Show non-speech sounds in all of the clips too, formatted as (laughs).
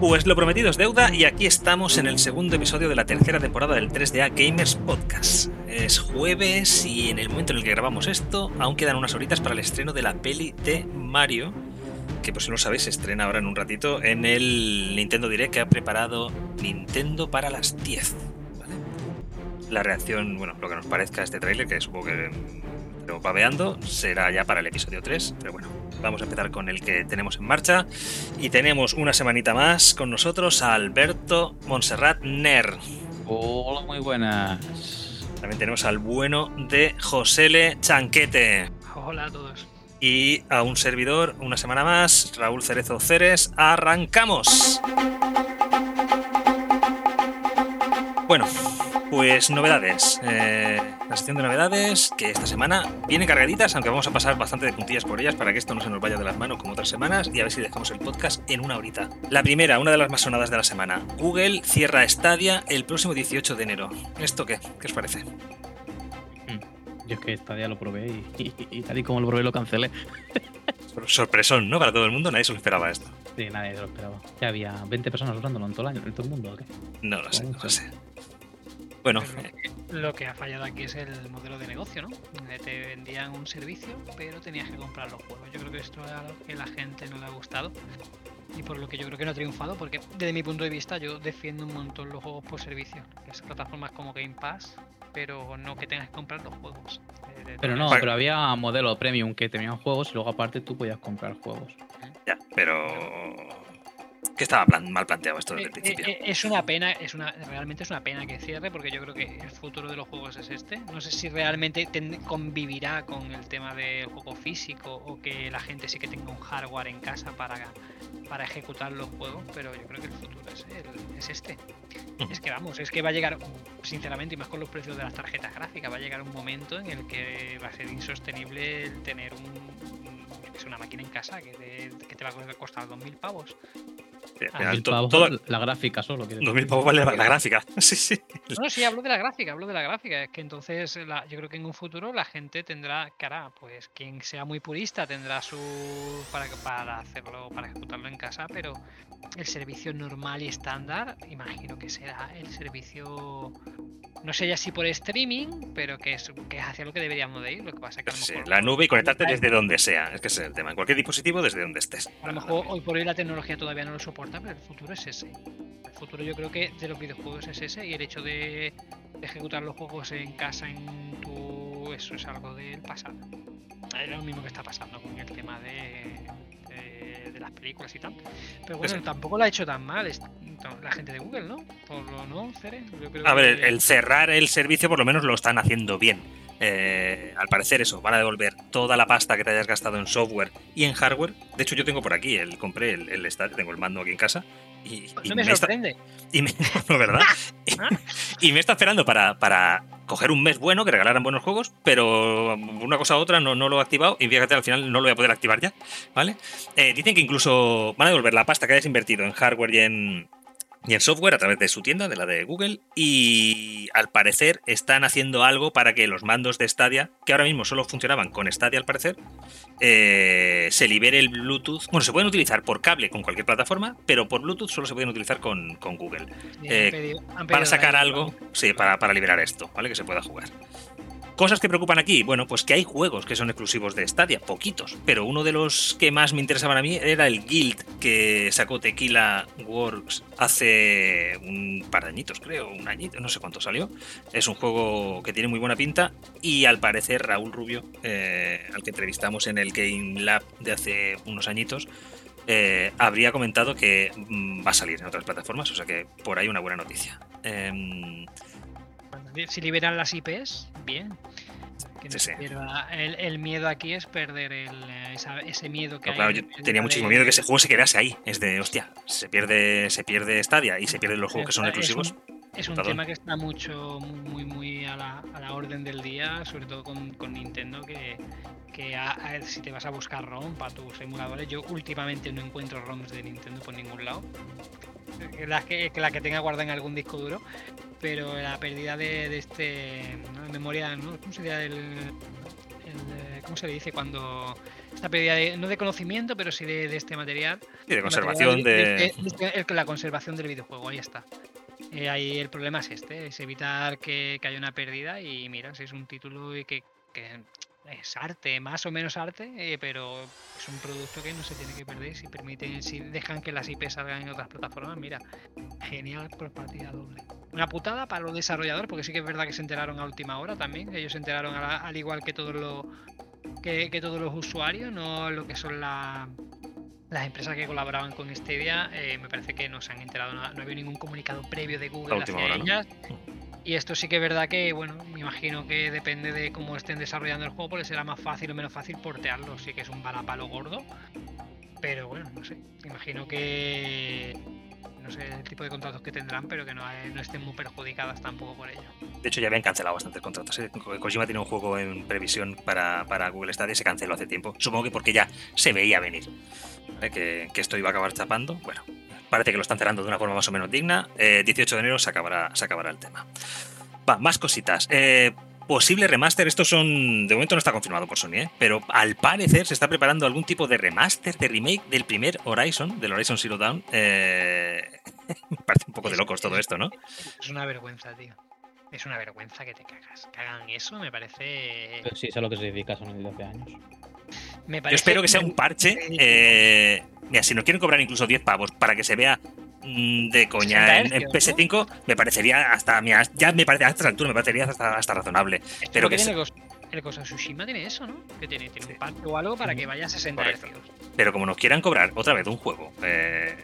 Pues lo prometido es deuda y aquí estamos en el segundo episodio de la tercera temporada del 3DA Gamers Podcast. Es jueves y en el momento en el que grabamos esto aún quedan unas horitas para el estreno de la peli de Mario, que por si no lo sabéis se estrena ahora en un ratito en el Nintendo Direct que ha preparado Nintendo para las 10. ¿vale? La reacción, bueno, lo que nos parezca este tráiler, que supongo que pero babeando será ya para el episodio 3, pero bueno, vamos a empezar con el que tenemos en marcha. Y tenemos una semanita más con nosotros a Alberto Monserrat Ner. Hola, muy buenas. También tenemos al bueno de Josele Chanquete. Hola a todos. Y a un servidor, una semana más, Raúl Cerezo Ceres. ¡Arrancamos! Bueno, pues novedades. Eh, la sección de novedades que esta semana vienen cargaditas, aunque vamos a pasar bastante de puntillas por ellas para que esto no se nos vaya de las manos como otras semanas y a ver si dejamos el podcast en una horita. La primera, una de las más sonadas de la semana. Google cierra Stadia el próximo 18 de enero. ¿Esto qué? ¿Qué os parece? Yo es que Stadia lo probé y, (laughs) y- y tal y como lo probé lo cancelé. Sorpresón, ¿no? Para todo el mundo, nadie se lo esperaba esto. Sí, nadie se lo esperaba. Ya había 20 personas usándolo en todo el año, en todo el mundo. ¿o qué? No lo sé, no lo sé. Bueno, Pero Lo que ha fallado aquí es el modelo de negocio, ¿no? Donde Te vendían un servicio, pero tenías que comprar los juegos. Yo creo que esto es algo que a la gente no le ha gustado. Y por lo que yo creo que no ha triunfado, porque desde mi punto de vista yo defiendo un montón los juegos por servicio. Que es plataformas como Game Pass, pero no que tengas que comprar los juegos. Eh, Pero no, pero había modelo premium que tenían juegos y luego aparte tú podías comprar juegos. ya, pero... Que estaba plan- mal planteado esto desde el Eh, principio. eh, Es una pena, es una, realmente es una pena que cierre porque yo creo que el futuro de los juegos es este. No sé si realmente ten- convivirá con el tema del juego físico o que la gente sí que tenga un hardware en casa para, para ejecutar los juegos, pero yo creo que el futuro es, el- es este. Es que vamos, es que va a llegar, sinceramente, y más con los precios de las tarjetas gráficas, va a llegar un momento en el que va a ser insostenible el tener un, sé, una máquina en casa que te, que te va a costar 2.000 pavos. Ah, Mil pavos, todo- La gráfica solo. quiero 2000 decir. pavos vale la, la gráfica. (laughs) Sí, sí. No, no, sí, hablo de la gráfica, hablo de la gráfica. Es que entonces la- yo creo que en un futuro la gente tendrá, hará, pues quien sea muy purista tendrá su. para, para hacerlo, para ejecutarlo en casa, pero el servicio normal y estándar, imagino que será el servicio. No sé ya si por streaming, pero que es, que es hacia lo que deberíamos de ir. Lo que pasa es que a lo Sí, mejor. la nube y conectarte desde donde sea. Es que es el tema. En cualquier dispositivo, desde donde estés. A lo mejor hoy por hoy la tecnología todavía no lo soporta, pero el futuro es ese. El futuro yo creo que de los videojuegos es ese y el hecho de, ejecutar los juegos en casa, en tu... Eso es algo del pasado. Es lo mismo que está pasando con el tema de, de, de las películas y tal. Pero bueno, Sí. tampoco lo ha hecho tan mal la gente de Google, ¿no? Por lo no, Cere? Yo creo A ver, que- el cerrar el servicio por lo menos lo están haciendo bien. Eh, al parecer eso, van a devolver toda la pasta que te hayas gastado en software y en hardware. De hecho, yo tengo por aquí, el, compré el, el tengo el mando aquí en casa. Y, Pues y no me me está, sorprende. y me- (laughs) no, ¿verdad? y, (laughs) (laughs) y me está esperando para, para coger un mes bueno, que regalaran buenos juegos, pero una cosa u otra no, no lo he activado y fíjate, al final no lo voy a poder activar ya, ¿vale? Eh, dicen que incluso van a devolver la pasta que hayas invertido en hardware y en, y en software a través de su tienda, de la de Google, y al parecer están haciendo algo para que los mandos de Stadia, que ahora mismo solo funcionaban con Stadia al parecer, eh, se libere el Bluetooth. Bueno, se pueden utilizar por cable con cualquier plataforma, pero por Bluetooth solo se pueden utilizar con, con Google. Eh, han pedido- han Para sacar algo, sí, para, para liberar esto, ¿vale? Que se pueda jugar. Cosas que preocupan aquí, bueno, pues que hay juegos que son exclusivos de Stadia, poquitos, pero uno de los que más me interesaban a mí era el Guild que sacó Tequila Works hace un par de añitos, creo, un añito, no sé cuánto salió. Es un juego que tiene muy buena pinta y al parecer Raúl Rubio, eh, al que entrevistamos en el Game Lab de hace unos añitos, eh, habría comentado que mm, va a salir en otras plataformas, o sea que por ahí una buena noticia. Em, Si liberan las IPs, bien. Que no Sí, sí. El, el miedo aquí es perder el, eh, esa- ese miedo que No, hay. claro, yo tenía muchísimo de- miedo que ese juego se quedase ahí. Es de, hostia, se pierde, se pierde Stadia y se pierden los juegos que son Es un- exclusivos. Es un tema que está mucho, muy, muy a la, a la orden del día, sobre todo con, con Nintendo, que, que a- a- si te vas a buscar ROM para tus emuladores, yo últimamente no encuentro ROMs de Nintendo por ningún lado. Eh, La que, la que tenga guardada en algún disco duro, pero la pérdida de, de este memoria, ¿no? ¿cómo sería el, el, ¿cómo se le dice? Cuando esta pérdida de, no de conocimiento, pero sí de, de este material. Y de conservación de- la conservación del videojuego, ahí está. Eh, ahí el problema es este, es evitar que, que haya una pérdida y mira, si es un título y que, que es arte, más o menos arte, eh, pero es un producto que no se tiene que perder. Si permiten, si dejan que las IP salgan en otras plataformas, mira, genial por partida doble. Una putada para los desarrolladores, porque sí que es verdad que se enteraron a última hora también, ellos se enteraron la- al igual que todos los que, que todos los usuarios, no lo que son la- las empresas que colaboraban con Stadia, eh, me parece que no se han enterado, no, no ha habido ningún comunicado previo de Google hacia hora, ¿no? Y esto sí que es verdad que, bueno, me imagino que depende de cómo estén desarrollando el juego, pues será más fácil o menos fácil portearlo. Sí que es un balapalo gordo. Pero bueno, no sé. Imagino que. No sé el tipo de contratos que tendrán, pero que no, eh, no estén muy perjudicadas tampoco por ello. De hecho, ya habían cancelado bastantes contratos. ¿eh? Ko- Kojima tiene un juego en previsión para, para Google Stadia y se canceló hace tiempo. Supongo que porque ya se veía venir ¿vale? que, que esto iba a acabar chapando. Bueno, parece que lo están cerrando de una forma más o menos digna. Eh, 18 de enero se acabará, se acabará el tema. Va, más cositas. Eh, posible remaster, estos son. De momento no está confirmado por Sony, ¿eh? pero al parecer se está preparando algún tipo de remaster, de remake del primer Horizon, del Horizon Zero Dawn. Eh, (laughs) me parece un poco de locos todo esto, ¿no? Es una vergüenza, tío. Es una vergüenza que te cagas. Que hagan eso me parece. Pero sí, es a lo que se dedica Sony desde hace años. Me Yo espero que sea un parche. Eh, mira, si no quieren cobrar incluso 10 pavos para que se vea mm, de coña en, 60 en hercios, PS5, me parecería hasta. mira, ya me parece a estas alturas me parecería hasta, hasta razonable. Esto pero que tiene se- el of Tsushima tiene eso, ¿no? Que tiene, tiene Sí. un parche o algo para que vaya a 60 Correcto. hercios. Pero como nos quieran cobrar otra vez un juego, eh,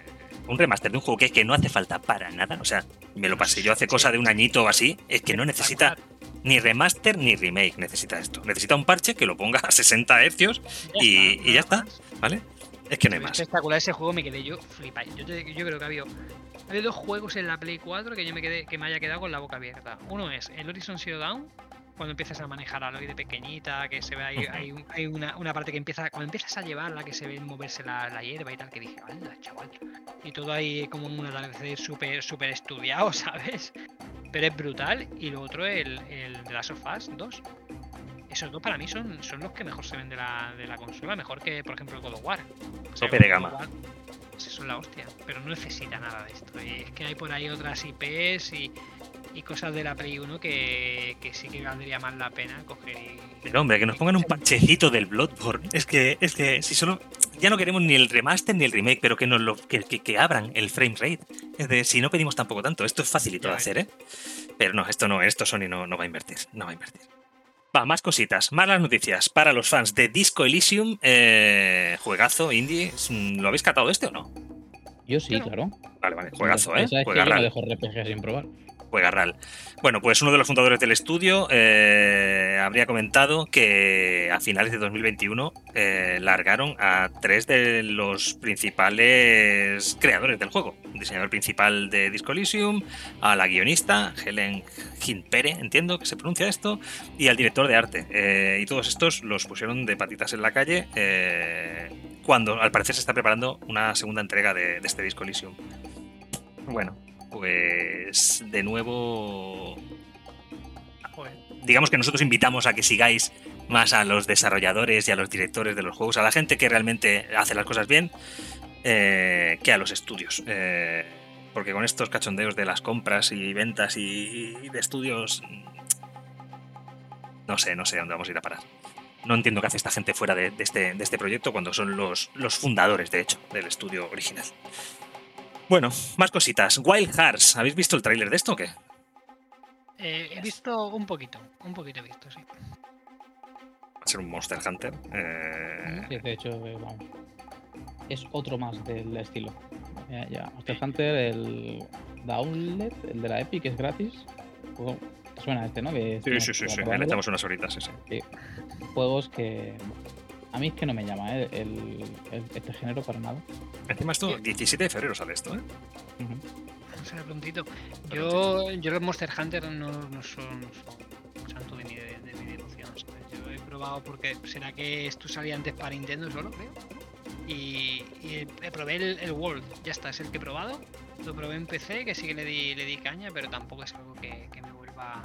un remaster de un juego que, que no hace falta para nada, o sea, me lo pasé yo hace cosa de un añito o así, es que no necesita ni remaster ni remake, necesita esto. Necesita un parche que lo ponga a 60 hercios, y- y ya está. ¿vale? Es que no hay más. espectacular ese juego, me quedé yo flipa. Yo, creo que ha habido, ha habido dos juegos en la Play 4 que yo me quedé, que me haya quedado con la boca abierta. Uno es el Horizon Zero Dawn, cuando empiezas a manejar a Aloy de pequeñita, que se ve ahí, hay, hay una, una parte que empieza, cuando empiezas a llevarla, que se ve moverse la, la hierba y tal, que dije, anda, chaval. Y todo ahí como un atardecer súper súper estudiado, (laughs) ¿sabes? Pero es brutal. Y lo otro, el, el de las Us 2. Esos dos para mí son, son los que mejor se ven de la, de la consola, mejor que por ejemplo el God of War. O sea, Tope de gama. War, pues es la hostia, pero no necesita nada de esto. Y es que hay por ahí otras IPs y, y cosas de la Play 1 que, que sí que valdría más la pena coger y. Pero hombre, que nos pongan un parchecito del Bloodborne. Es que, es que si solo. Ya no queremos ni el remaster ni el remake, pero que nos lo, que, que- que abran el frame rate. Es de, si no pedimos tampoco tanto, esto es facilito de hacer, ¿eh? Pero no, esto no, esto Sony no, no va a invertir. No va a invertir. Va, más cositas, malas noticias para los fans de Disco Elysium, eh, juegazo, indie. ¿Lo habéis catado este o no? Yo sí, Claro. claro. Vale, vale, juegazo, ¿eh? Sabes que yo no dejo RPG sin probar. Juega. Bueno, pues uno de los fundadores del estudio eh, habría comentado que a finales de 2021 eh, largaron a tres de los principales creadores del juego. Diseñador principal de Disco Elysium, a la guionista, Helen Ginpere, entiendo que se pronuncia esto, y al director de arte. Eh, y todos estos los pusieron de patitas en la calle cuando al parecer se está preparando una segunda entrega de, de este Disco Elysium. Bueno, pues de nuevo Joder. digamos que nosotros invitamos a que sigáis más a los desarrolladores y a los directores de los juegos, a la gente que realmente hace las cosas bien, eh, que a los estudios. Eh, porque con estos cachondeos de las compras y ventas y, y de estudios, no sé, no sé dónde vamos a ir a parar. No entiendo qué hace esta gente fuera de, de este, de este proyecto cuando son los, los fundadores, de hecho, del estudio original. Bueno, más cositas. Wild Hearts, ¿habéis visto el tráiler de esto o qué? Eh, he visto un poquito, un poquito he visto, sí. Va a ser un Monster Hunter. eh, Sí, de hecho, eh, vamos. Es otro más del estilo. Ya, ya. Monster Hunter, el Downlet, el de la Epic, es gratis. Juego- ¿Te suena este, no? Que Sí, sí, sí, sí. Le echamos unas horitas, sí, sí. Juegos que. A mí es que no me llama ¿eh? el, el- este género para nada. Encima esto, 17 de febrero sale esto, ¿eh? Sea, prontito. Yo, yo los Monster Hunter no, no son, no son santo de mi, de, de mi devoción. ¿sabes? Yo he probado porque será que esto salía antes para Nintendo solo, creo. Y, y eh, probé el, el World, ya está, es el que he probado. Lo probé en PC, que sí que le di, le di caña, pero tampoco es algo que, que me vuelva,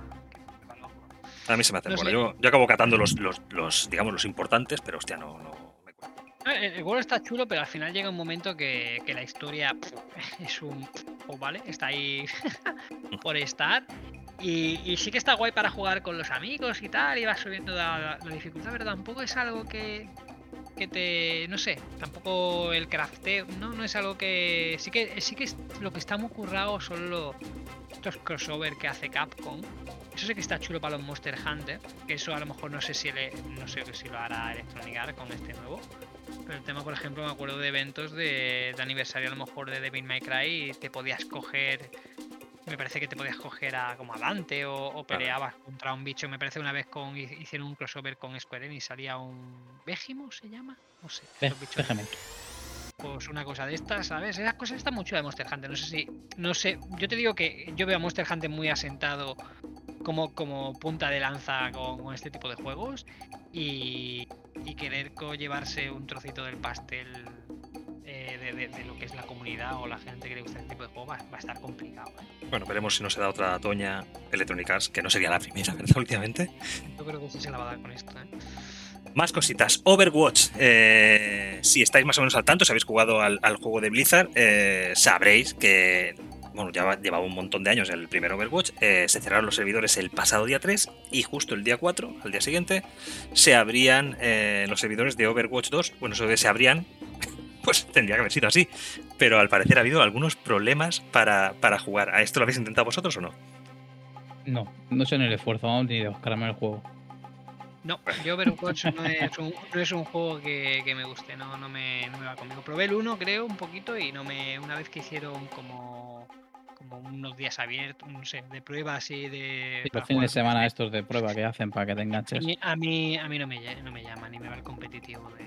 A mí se me hace No bueno. sé. Yo, yo acabo catando los, los, los, digamos, los importantes, pero hostia, no, no me cuento. Ah, El, juego está chulo, pero al final llega un momento que, que la historia (laughs) es un. oh, ¿Vale? Está ahí (laughs) por estar. Y, y sí que está guay para jugar con los amigos y tal, y vas subiendo la, la- la dificultad, pero tampoco es algo que, que te. No sé, tampoco el crafteo, no, no es algo que. Sí que, sí que es- lo que está muy currado son los, estos crossover que hace Capcom. Eso sí que está chulo para los Monster Hunter, que eso a lo mejor no sé si le, no sé si lo hará Electronic Arts con este nuevo. Pero el tema, por ejemplo, me acuerdo de eventos de, de aniversario a lo mejor de Devil May Cry y te podías coger. Me parece que te podías coger a como a Dante o, o peleabas contra un bicho. Me parece una vez con hicieron un crossover con Square Enix y salía un Vegimo se llama, no sé. Ve- bichos. Pues una cosa de estas, ¿sabes? Esas cosas están muy chulas de Monster Hunter. No sé si. No sé. Yo te digo que yo veo a Monster Hunter muy asentado como, como punta de lanza con, con este tipo de juegos. Y, y querer llevarse un trocito del pastel eh, de, de- de lo que es la comunidad o la gente que le gusta este tipo de juego va, va a estar complicado. ¿eh? Bueno, veremos si no se da otra toña Electronic Arts, que no sería la primera, (laughs) ¿verdad? Últimamente. Yo creo que sí se la va a dar con esto. ¿eh? Más cositas. Overwatch. Eh, si estáis más o menos al tanto, si habéis jugado al, juego de Blizzard, eh, sabréis que bueno, ya va- llevaba un montón de años el primer Overwatch. eh, se cerraron los servidores el pasado día 3 y justo el día 4, al día siguiente, se abrían eh, los servidores de Overwatch 2. Bueno, eso de se abrían, (laughs) pues tendría que haber sido así. Pero al parecer ha habido algunos problemas para, para jugar. ¿A esto lo habéis intentado vosotros o no? No, no sé ni el esfuerzo vamos, ni de buscarme el juego. No, yo Overwatch no es un, no es un juego que, me guste, no, no, me, no me va conmigo. Probé el 1, creo, un poquito y no me. Una vez que hicieron como, como unos días abiertos, no sé, de prueba así de. Y para los fines de semana estos de prueba que hacen para que te A enganches. mí, a mí, a mí no, me, no me llama, ni me va el competitivo de.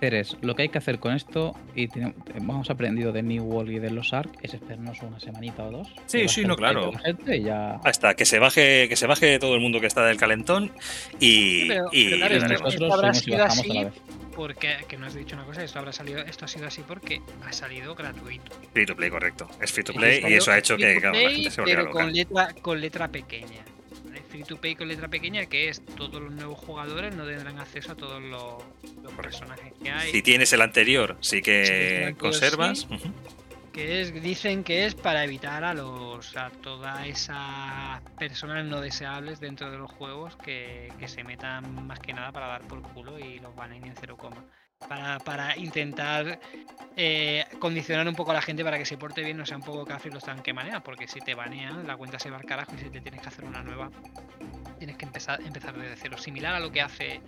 Ceres, lo que hay que hacer con esto, y tiene- hemos aprendido de New World y de los ARC, es esperarnos una semanita o dos. Sí, sí, no, claro. y ya. Hasta que se baje, que se baje todo el mundo que está del calentón y, Sí, pero- y pero claro, daremos. nosotros habrá subimos y sido bajamos así. a la vez. Porque, que no has dicho una cosa, esto habrá salido, esto ha sido así porque ha salido gratuito. Free to play, correcto. Es free to play y eso ha hecho que la gente se volviera pero loca. con letra, con letra pequeña. Free to play con letra pequeña, que es todos los nuevos jugadores no tendrán acceso a todos los, los personajes que hay. Si tienes el anterior, sí Si que anterior, conservas. sí. Que es, dicen que es para evitar a los a todas esas personas no deseables dentro de los juegos que, que se metan más que nada para dar por culo y los banen en cero coma. Para, para intentar eh, condicionar un poco a la gente para que se porte bien, no sea un poco café los que manean, porque si te banean, la cuenta se va al carajo y si te tienes que hacer una nueva, tienes que empezar, empezar desde cero. Similar a lo que hace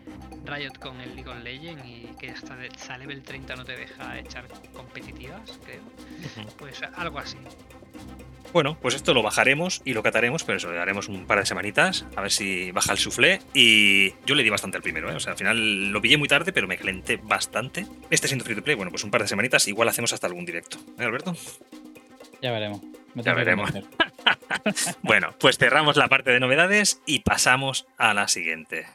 Riot con el League of Legends y que hasta level 30 no te deja echar competitivas, creo. Pues algo así. Bueno, pues esto lo bajaremos y lo cataremos, pero eso le daremos un par de semanitas, a ver si baja el suflé. Y yo le di bastante al primero, ¿eh? o sea, al final lo pillé muy tarde, pero me calenté bastante. Este siendo free to play, bueno, pues un par de semanitas, igual hacemos hasta algún directo, ¿eh, Alberto? Ya veremos. Me Ya veremos. (laughs) Bueno, pues cerramos la parte de novedades y pasamos a la siguiente.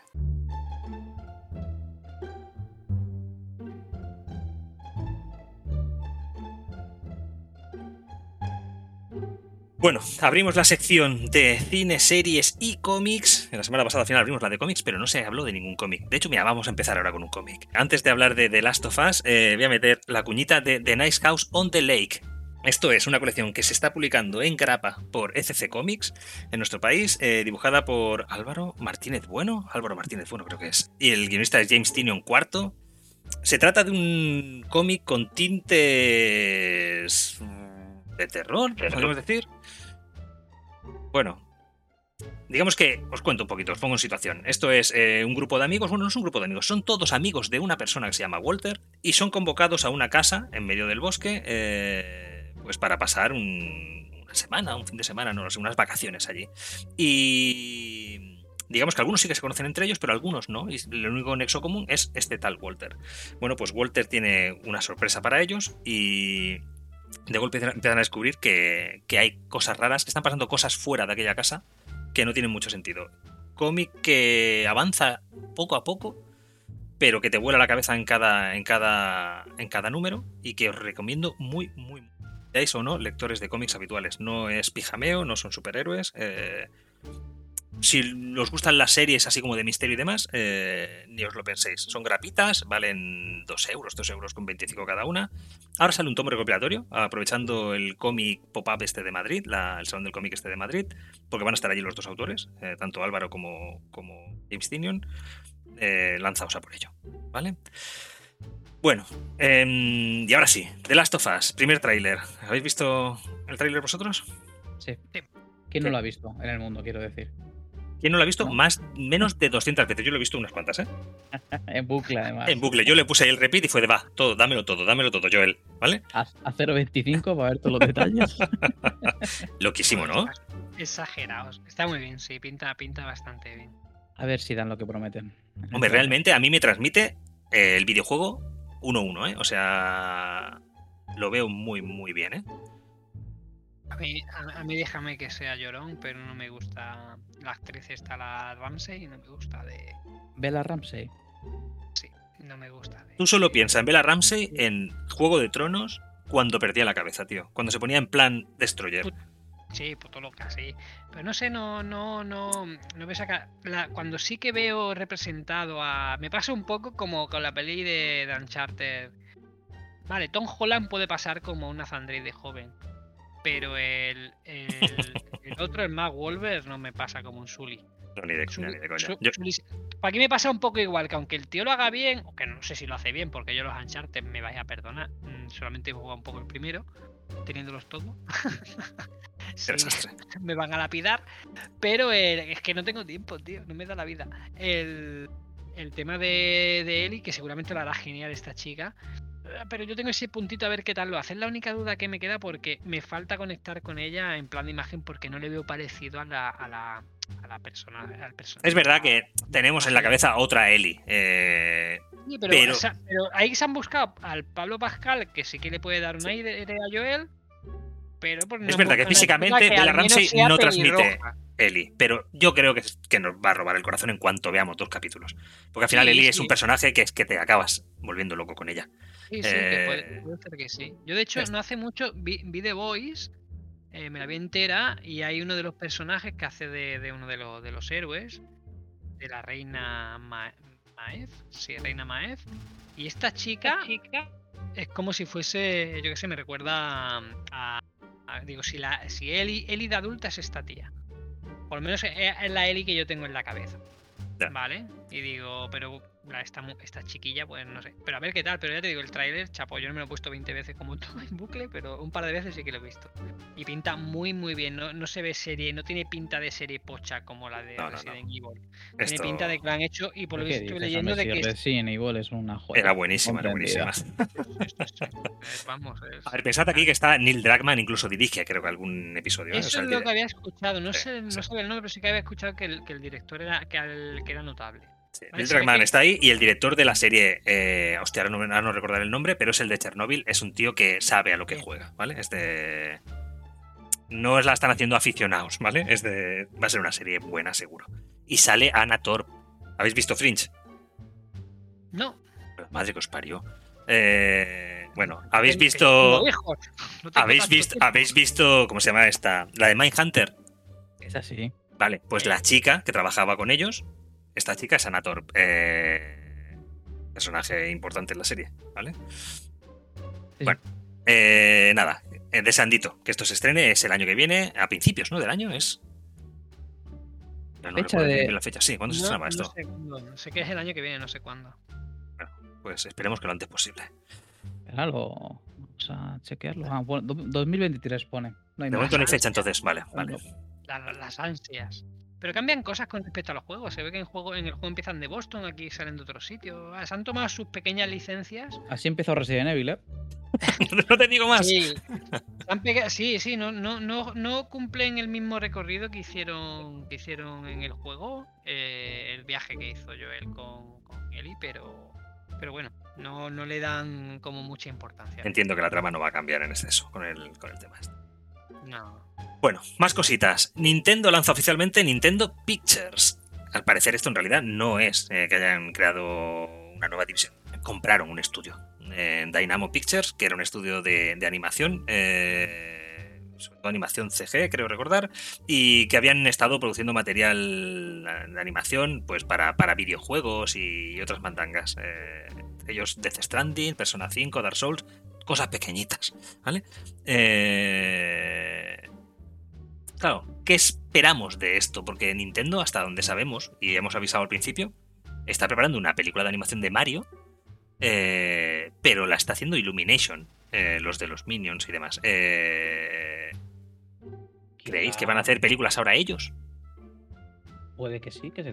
Bueno, abrimos la sección de cine, series y cómics. En la semana pasada al final abrimos la de cómics, pero no se habló de ningún cómic. De hecho, mira, vamos a empezar ahora con un cómic. Antes de hablar de The Last of Us, eh, voy a meter la cuñita de The Nice House on the Lake. Esto es una colección que se está publicando en grapa por ECC Comics en nuestro país, eh, dibujada por Álvaro Martínez Bueno. Álvaro Martínez Bueno creo que es. Y el guionista es James Tinion IV. Se trata de un cómic con tintes mm, de terror, podríamos decir. Bueno, digamos que os cuento un poquito, os pongo en situación. Esto es eh, un grupo de amigos, bueno, no es un grupo de amigos, son todos amigos de una persona que se llama Walter y son convocados a una casa en medio del bosque, eh, pues para pasar un- una semana, un fin de semana, no sé, unas vacaciones allí. Y digamos que algunos sí que se conocen entre ellos, pero algunos no. Y el único nexo común es este tal Walter. Bueno, pues Walter tiene una sorpresa para ellos y de golpe empiezan a descubrir que, que hay cosas raras, que están pasando cosas fuera de aquella casa que no tienen mucho sentido. Cómic que avanza poco a poco, pero que te vuela la cabeza en cada, en cada, en cada número y que os recomiendo muy, muy, muy. Seáis o no lectores de cómics habituales. No es pijameo, no son superhéroes. eh, si os gustan las series así como de misterio y demás, eh, ni os lo penséis. Son grapitas, valen 2 euros, 2 euros con 25 cada una. Ahora sale un tomo recopilatorio, aprovechando el cómic pop-up este de Madrid, el salón del cómic este de Madrid, porque van a estar allí los dos autores, eh, tanto Álvaro como, como James Tinion. Eh, lanzaos a por ello, ¿vale? Bueno, em, y ahora sí, The Last of Us, primer tráiler. ¿Habéis visto el tráiler vosotros? Sí. ¿Quién no lo ha visto en el mundo, quiero decir? ¿Quién no lo ha visto? Más, menos de 200 veces. Yo lo he visto unas cuantas, ¿eh? (laughs) en bucle, además. En bucle. Yo le puse ahí el repeat y fue de va, todo, dámelo todo, dámelo todo, Joel. ¿Vale? A, 0.25 para ver todos los detalles. (laughs) Loquísimo, ¿no? Exagerados. Está muy bien, sí, pinta, pinta bastante bien. A ver si dan lo que prometen. Hombre, realmente a mí me transmite eh, el videojuego 1-1, ¿eh? O sea, lo veo muy, muy bien, ¿eh? A mí, a, mí, déjame que sea llorón, pero no me gusta la actriz esta, la Ramsey, y no me gusta de... Bella Ramsey. Sí, no me gusta. De... Tú solo piensa en Bella Ramsey en Juego de Tronos cuando perdía la cabeza, tío. Cuando se ponía en plan Destroyer. Sí, puto loca, sí. Pero no sé, no, no, no, no me saca. cuando sí que veo representado a. Me pasa un poco como con la peli de, de Uncharted. Vale, Tom Holland puede pasar como una Zandri de joven. Pero el, el, (laughs) otro, el Mark Wolver, no me pasa como un Sully. No, ni de, coña. para aquí me pasa un poco igual, que aunque el tío lo haga bien, o que no sé si lo hace bien, porque yo los Uncharted me vais a perdonar, mm, solamente he jugado un poco el primero, teniéndolos todos. (laughs) (laughs) me van a lapidar, pero es que no tengo tiempo, tío, no me da la vida. El, el tema de, de Eli, que seguramente lo hará genial esta chica, pero yo tengo ese puntito a ver qué tal lo hace. Es la única duda que me queda porque me falta conectar con ella en plan de imagen porque no le veo parecido a la, a la, a la persona, al Es verdad que tenemos en la cabeza otra Eli. Eh, pero, ahí se han buscado al Pablo Pascal, que sí que le puede dar un aire a Joel. Pero pues, es verdad que físicamente la Ramsey no transmite Eli, pero yo creo que, que, nos va a robar el corazón en cuanto veamos dos capítulos. Porque al final Eli es un personaje que es que te acabas volviendo loco con ella. Sí, sí, que puede, eh, ser que sí. Yo, de hecho, no hace mucho vi, The Voice, eh, me la vi entera, y hay uno de los personajes que hace de, uno de, los, de los héroes, de la reina Maef, sí, reina Maef. Y esta chica, es como si fuese, yo qué sé, me recuerda a, digo, si la si Eli, Eli de adulta es esta tía. Por lo menos es la Eli que yo tengo en la cabeza. ¿Vale? Y digo, pero esta, esta chiquilla, pues no sé. Pero a ver qué tal, pero ya te digo, el tráiler, chapo, yo no me lo he puesto 20 veces como (laughs) todo en bucle, pero un par de veces sí que lo he visto. Y pinta muy, muy bien. No, no se ve serie, no tiene pinta de serie pocha como la de Resident Evil. Tiene pinta de que lo han hecho y por lo que estoy leyendo de que. Resident Evil es una joya. Era buenísima, era buenísima. (laughs) Vamos, A ver, pensad aquí que está Neil Druckmann, incluso dirige, creo que algún episodio. ¿eh? Eso es lo que había escuchado. No, sé, no sé el nombre, pero sí que había escuchado que el, que el director era, que, que era notable. Sí, está ahí y el director de la serie, eh, hostia, ahora no, no recordar el nombre, pero es el de Chernobyl, es un tío que sabe a lo que juega, ¿vale? Este no es la están haciendo aficionados, ¿vale? Es de va a ser una serie buena seguro. Y sale Anna Thor. ¿Habéis visto Fringe? No. Madre que os parió. Eh, bueno, habéis visto. habéis visto, habéis visto, ¿cómo se llama esta? La de Mindhunter. Es así. Vale, pues la chica que trabajaba con ellos esta chica es Anator, eh, personaje importante en la serie, ¿vale? Bueno, eh, nada, eh, deseandito que esto se estrene es el año que viene, a principios, ¿no? Del año es. No, fecha de... la fecha, sí, ¿cuándo se estrena esto? No sé, qué es el año que viene, no sé cuándo. Bueno, pues esperemos que lo antes posible. Vamos a chequearlo. Ah, 2023 pone. No hay de momento no hay fecha, entonces, vale, vale. las ansias. Pero cambian cosas con respecto a los juegos. Se ve que en, juego, en el juego empiezan de Boston, aquí salen de otro sitio. Ah, se han tomado sus pequeñas licencias. Así empezó Resident Evil, ¿eh? (laughs) no te digo más. Sí, sí, sí no, no, no, no, cumplen el mismo recorrido que hicieron, que hicieron en el juego. Eh, el viaje que hizo Joel con, con Eli, pero, pero bueno, no, no le dan como mucha importancia. Entiendo que la trama no va a cambiar en exceso con el, con el tema este. No. Bueno, más cositas. Nintendo lanza oficialmente Nintendo Pictures. Al parecer esto en realidad no es eh, que hayan creado una nueva división. Compraron un estudio. Eh, Dynamo Pictures, que era un estudio de, animación. Eh, sobre todo animación CG, creo recordar, y que habían estado produciendo material de animación pues para, para videojuegos y otras mandangas. Eh, ellos Death Stranding, Persona 5, Dark Souls, cosas pequeñitas, ¿vale? Eh, claro, ¿qué esperamos de esto? Porque Nintendo, hasta donde sabemos, y hemos avisado al principio, está preparando una película de animación de Mario, eh, pero la está haciendo Illumination, eh, los de los Minions y demás. Eh, ¿Creéis que van a hacer películas ahora ellos? Puede que sí, que se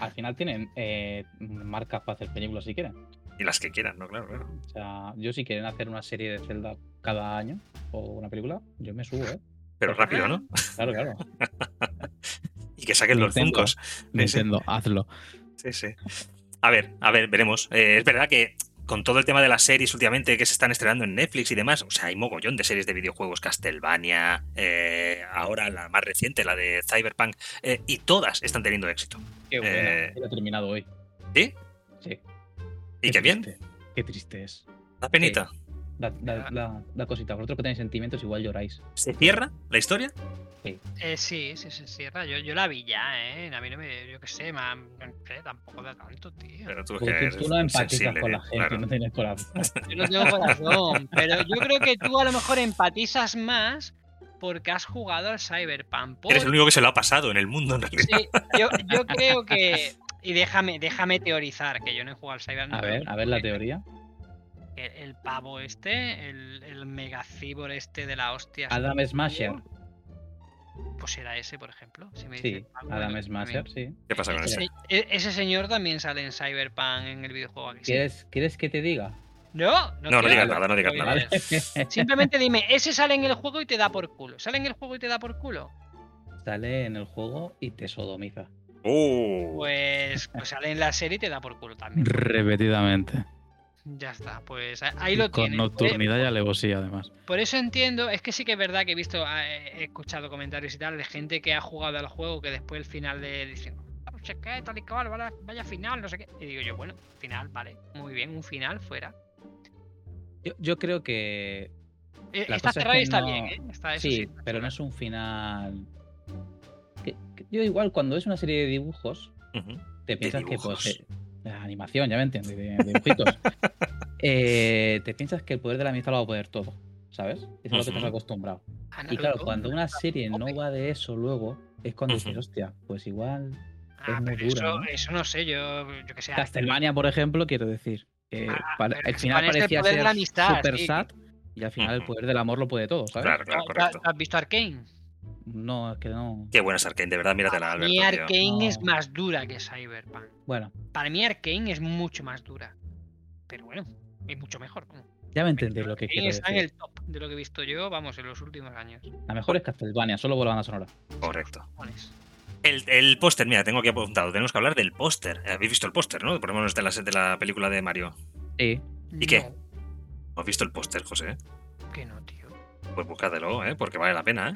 al final tienen eh, marcas para hacer películas si quieren. Y las que quieran, ¿no? Claro, claro. O sea, yo si quieren hacer una serie de Zelda cada año o una película, yo me subo, ¿eh? Pero rápido, ¿no? Claro, claro. (laughs) Y que saquen los. Funkos. Nintendo, hazlo. Sí, sí. A ver, a ver, veremos. Eh, es verdad que con todo el tema de las series últimamente que se están estrenando en Netflix y demás, o sea, hay mogollón de series de videojuegos, Castlevania, eh, ahora la más reciente, la de Cyberpunk, eh, y todas están teniendo éxito. Qué buena. Eh, lo he terminado hoy. ¿Sí? Sí. Y qué bien. Qué triste es. da penita. Da- da cosita. Vosotros que tenéis sentimientos, igual lloráis. ¿Se cierra la historia? Eh, sí, sí, se cierra. Yo, yo la vi ya, ¿eh? A mí no me. Yo qué sé, ma- no sé, tampoco da tanto, tío. Pero tú, Porque tú, eres tú no empatizas sensible, con la gente, claro. no tienes corazón. (laughs) Yo no tengo corazón. pero yo creo que tú a lo mejor empatizas más porque has jugado al Cyberpunk. Eres el único que se lo ha pasado en el mundo, en realidad. Sí, yo, yo (laughs) creo que. Y déjame, déjame teorizar, que yo no he jugado al Cyberpunk. A ver, a ver la teoría. El, el pavo este, el, el megacibor este de la hostia. Adam Smasher. Pues era ese, por ejemplo. Si me Sí, algo, Adam Smasher, también. sí. ¿Qué pasa con? Ese, e- ese señor también sale en Cyberpunk en el videojuego aquí. sí. ¿Quieres, ¿Quieres que te diga? No, No, no quiero digas nada, no digas nada. (laughs) Simplemente dime, ese sale en el juego y te da por culo. ¿Sale en el juego y te da por culo? Sale en el juego y te sodomiza. Uh, Pues, pues sale en la serie y te da por culo también. Repetidamente. Ya está, pues ahí lo tienes. y alevosía, además. Por eso entiendo, es que sí que es verdad que he visto, eh, he escuchado comentarios y tal de gente que ha jugado al juego que después el final de dicen, "Ah, no sé qué, tal y cual, vaya, vaya final, no sé qué. Y digo yo, bueno, final, vale, muy bien, un final fuera. Yo, yo creo que. Eh, La está es cerrado y está no- bien, ¿eh? Está, eso Sí, sí, está pero no es un final. que- que yo, igual, cuando es una serie de dibujos, te piensas que dibujos. pues, eh, la animación, ya me entiendes, de, de dibujitos. (laughs) Eh, te piensas que el poder de la amistad lo va a poder todo, ¿sabes? Eso es lo que te has Ujú. acostumbrado. Ah, Y claro, cuando una serie no va de eso luego, es cuando dices, Ujú. hostia, pues igual. Ah, es muy pero dura, eso, ¿no? eso no sé, yo, yo que sé. Castlevania, por ejemplo, quiero decir. que Ah, el final Castlevania es el parecía poder de ser la amistad, super sí. sad y al final el poder del amor lo puede todo, ¿sabes? Claro, claro, ¿Tú- tú- correcto. ¿Has visto Arkane? No, es que no. Qué buena es Arkane, de verdad, míratela, Alberto. Mi. Arkane es más dura que Cyberpunk. Bueno, Para mí Arkane es mucho más dura. Pero bueno, es mucho mejor. ya me entendéis lo que quiero está en decir. el top de lo que he visto yo, vamos, en los últimos años. La mejor es Castlevania, solo por la banda sonora. Correcto. El, el póster, mira, tengo aquí apuntado. Tenemos que hablar del póster. Habéis visto el póster, ¿no? Por lo menos de la, de la película de Mario. Sí. ¿Y qué? No, ¿No has visto el póster, José? que no, tío. Pues búscatelo, ¿eh? Porque vale la pena, ¿eh?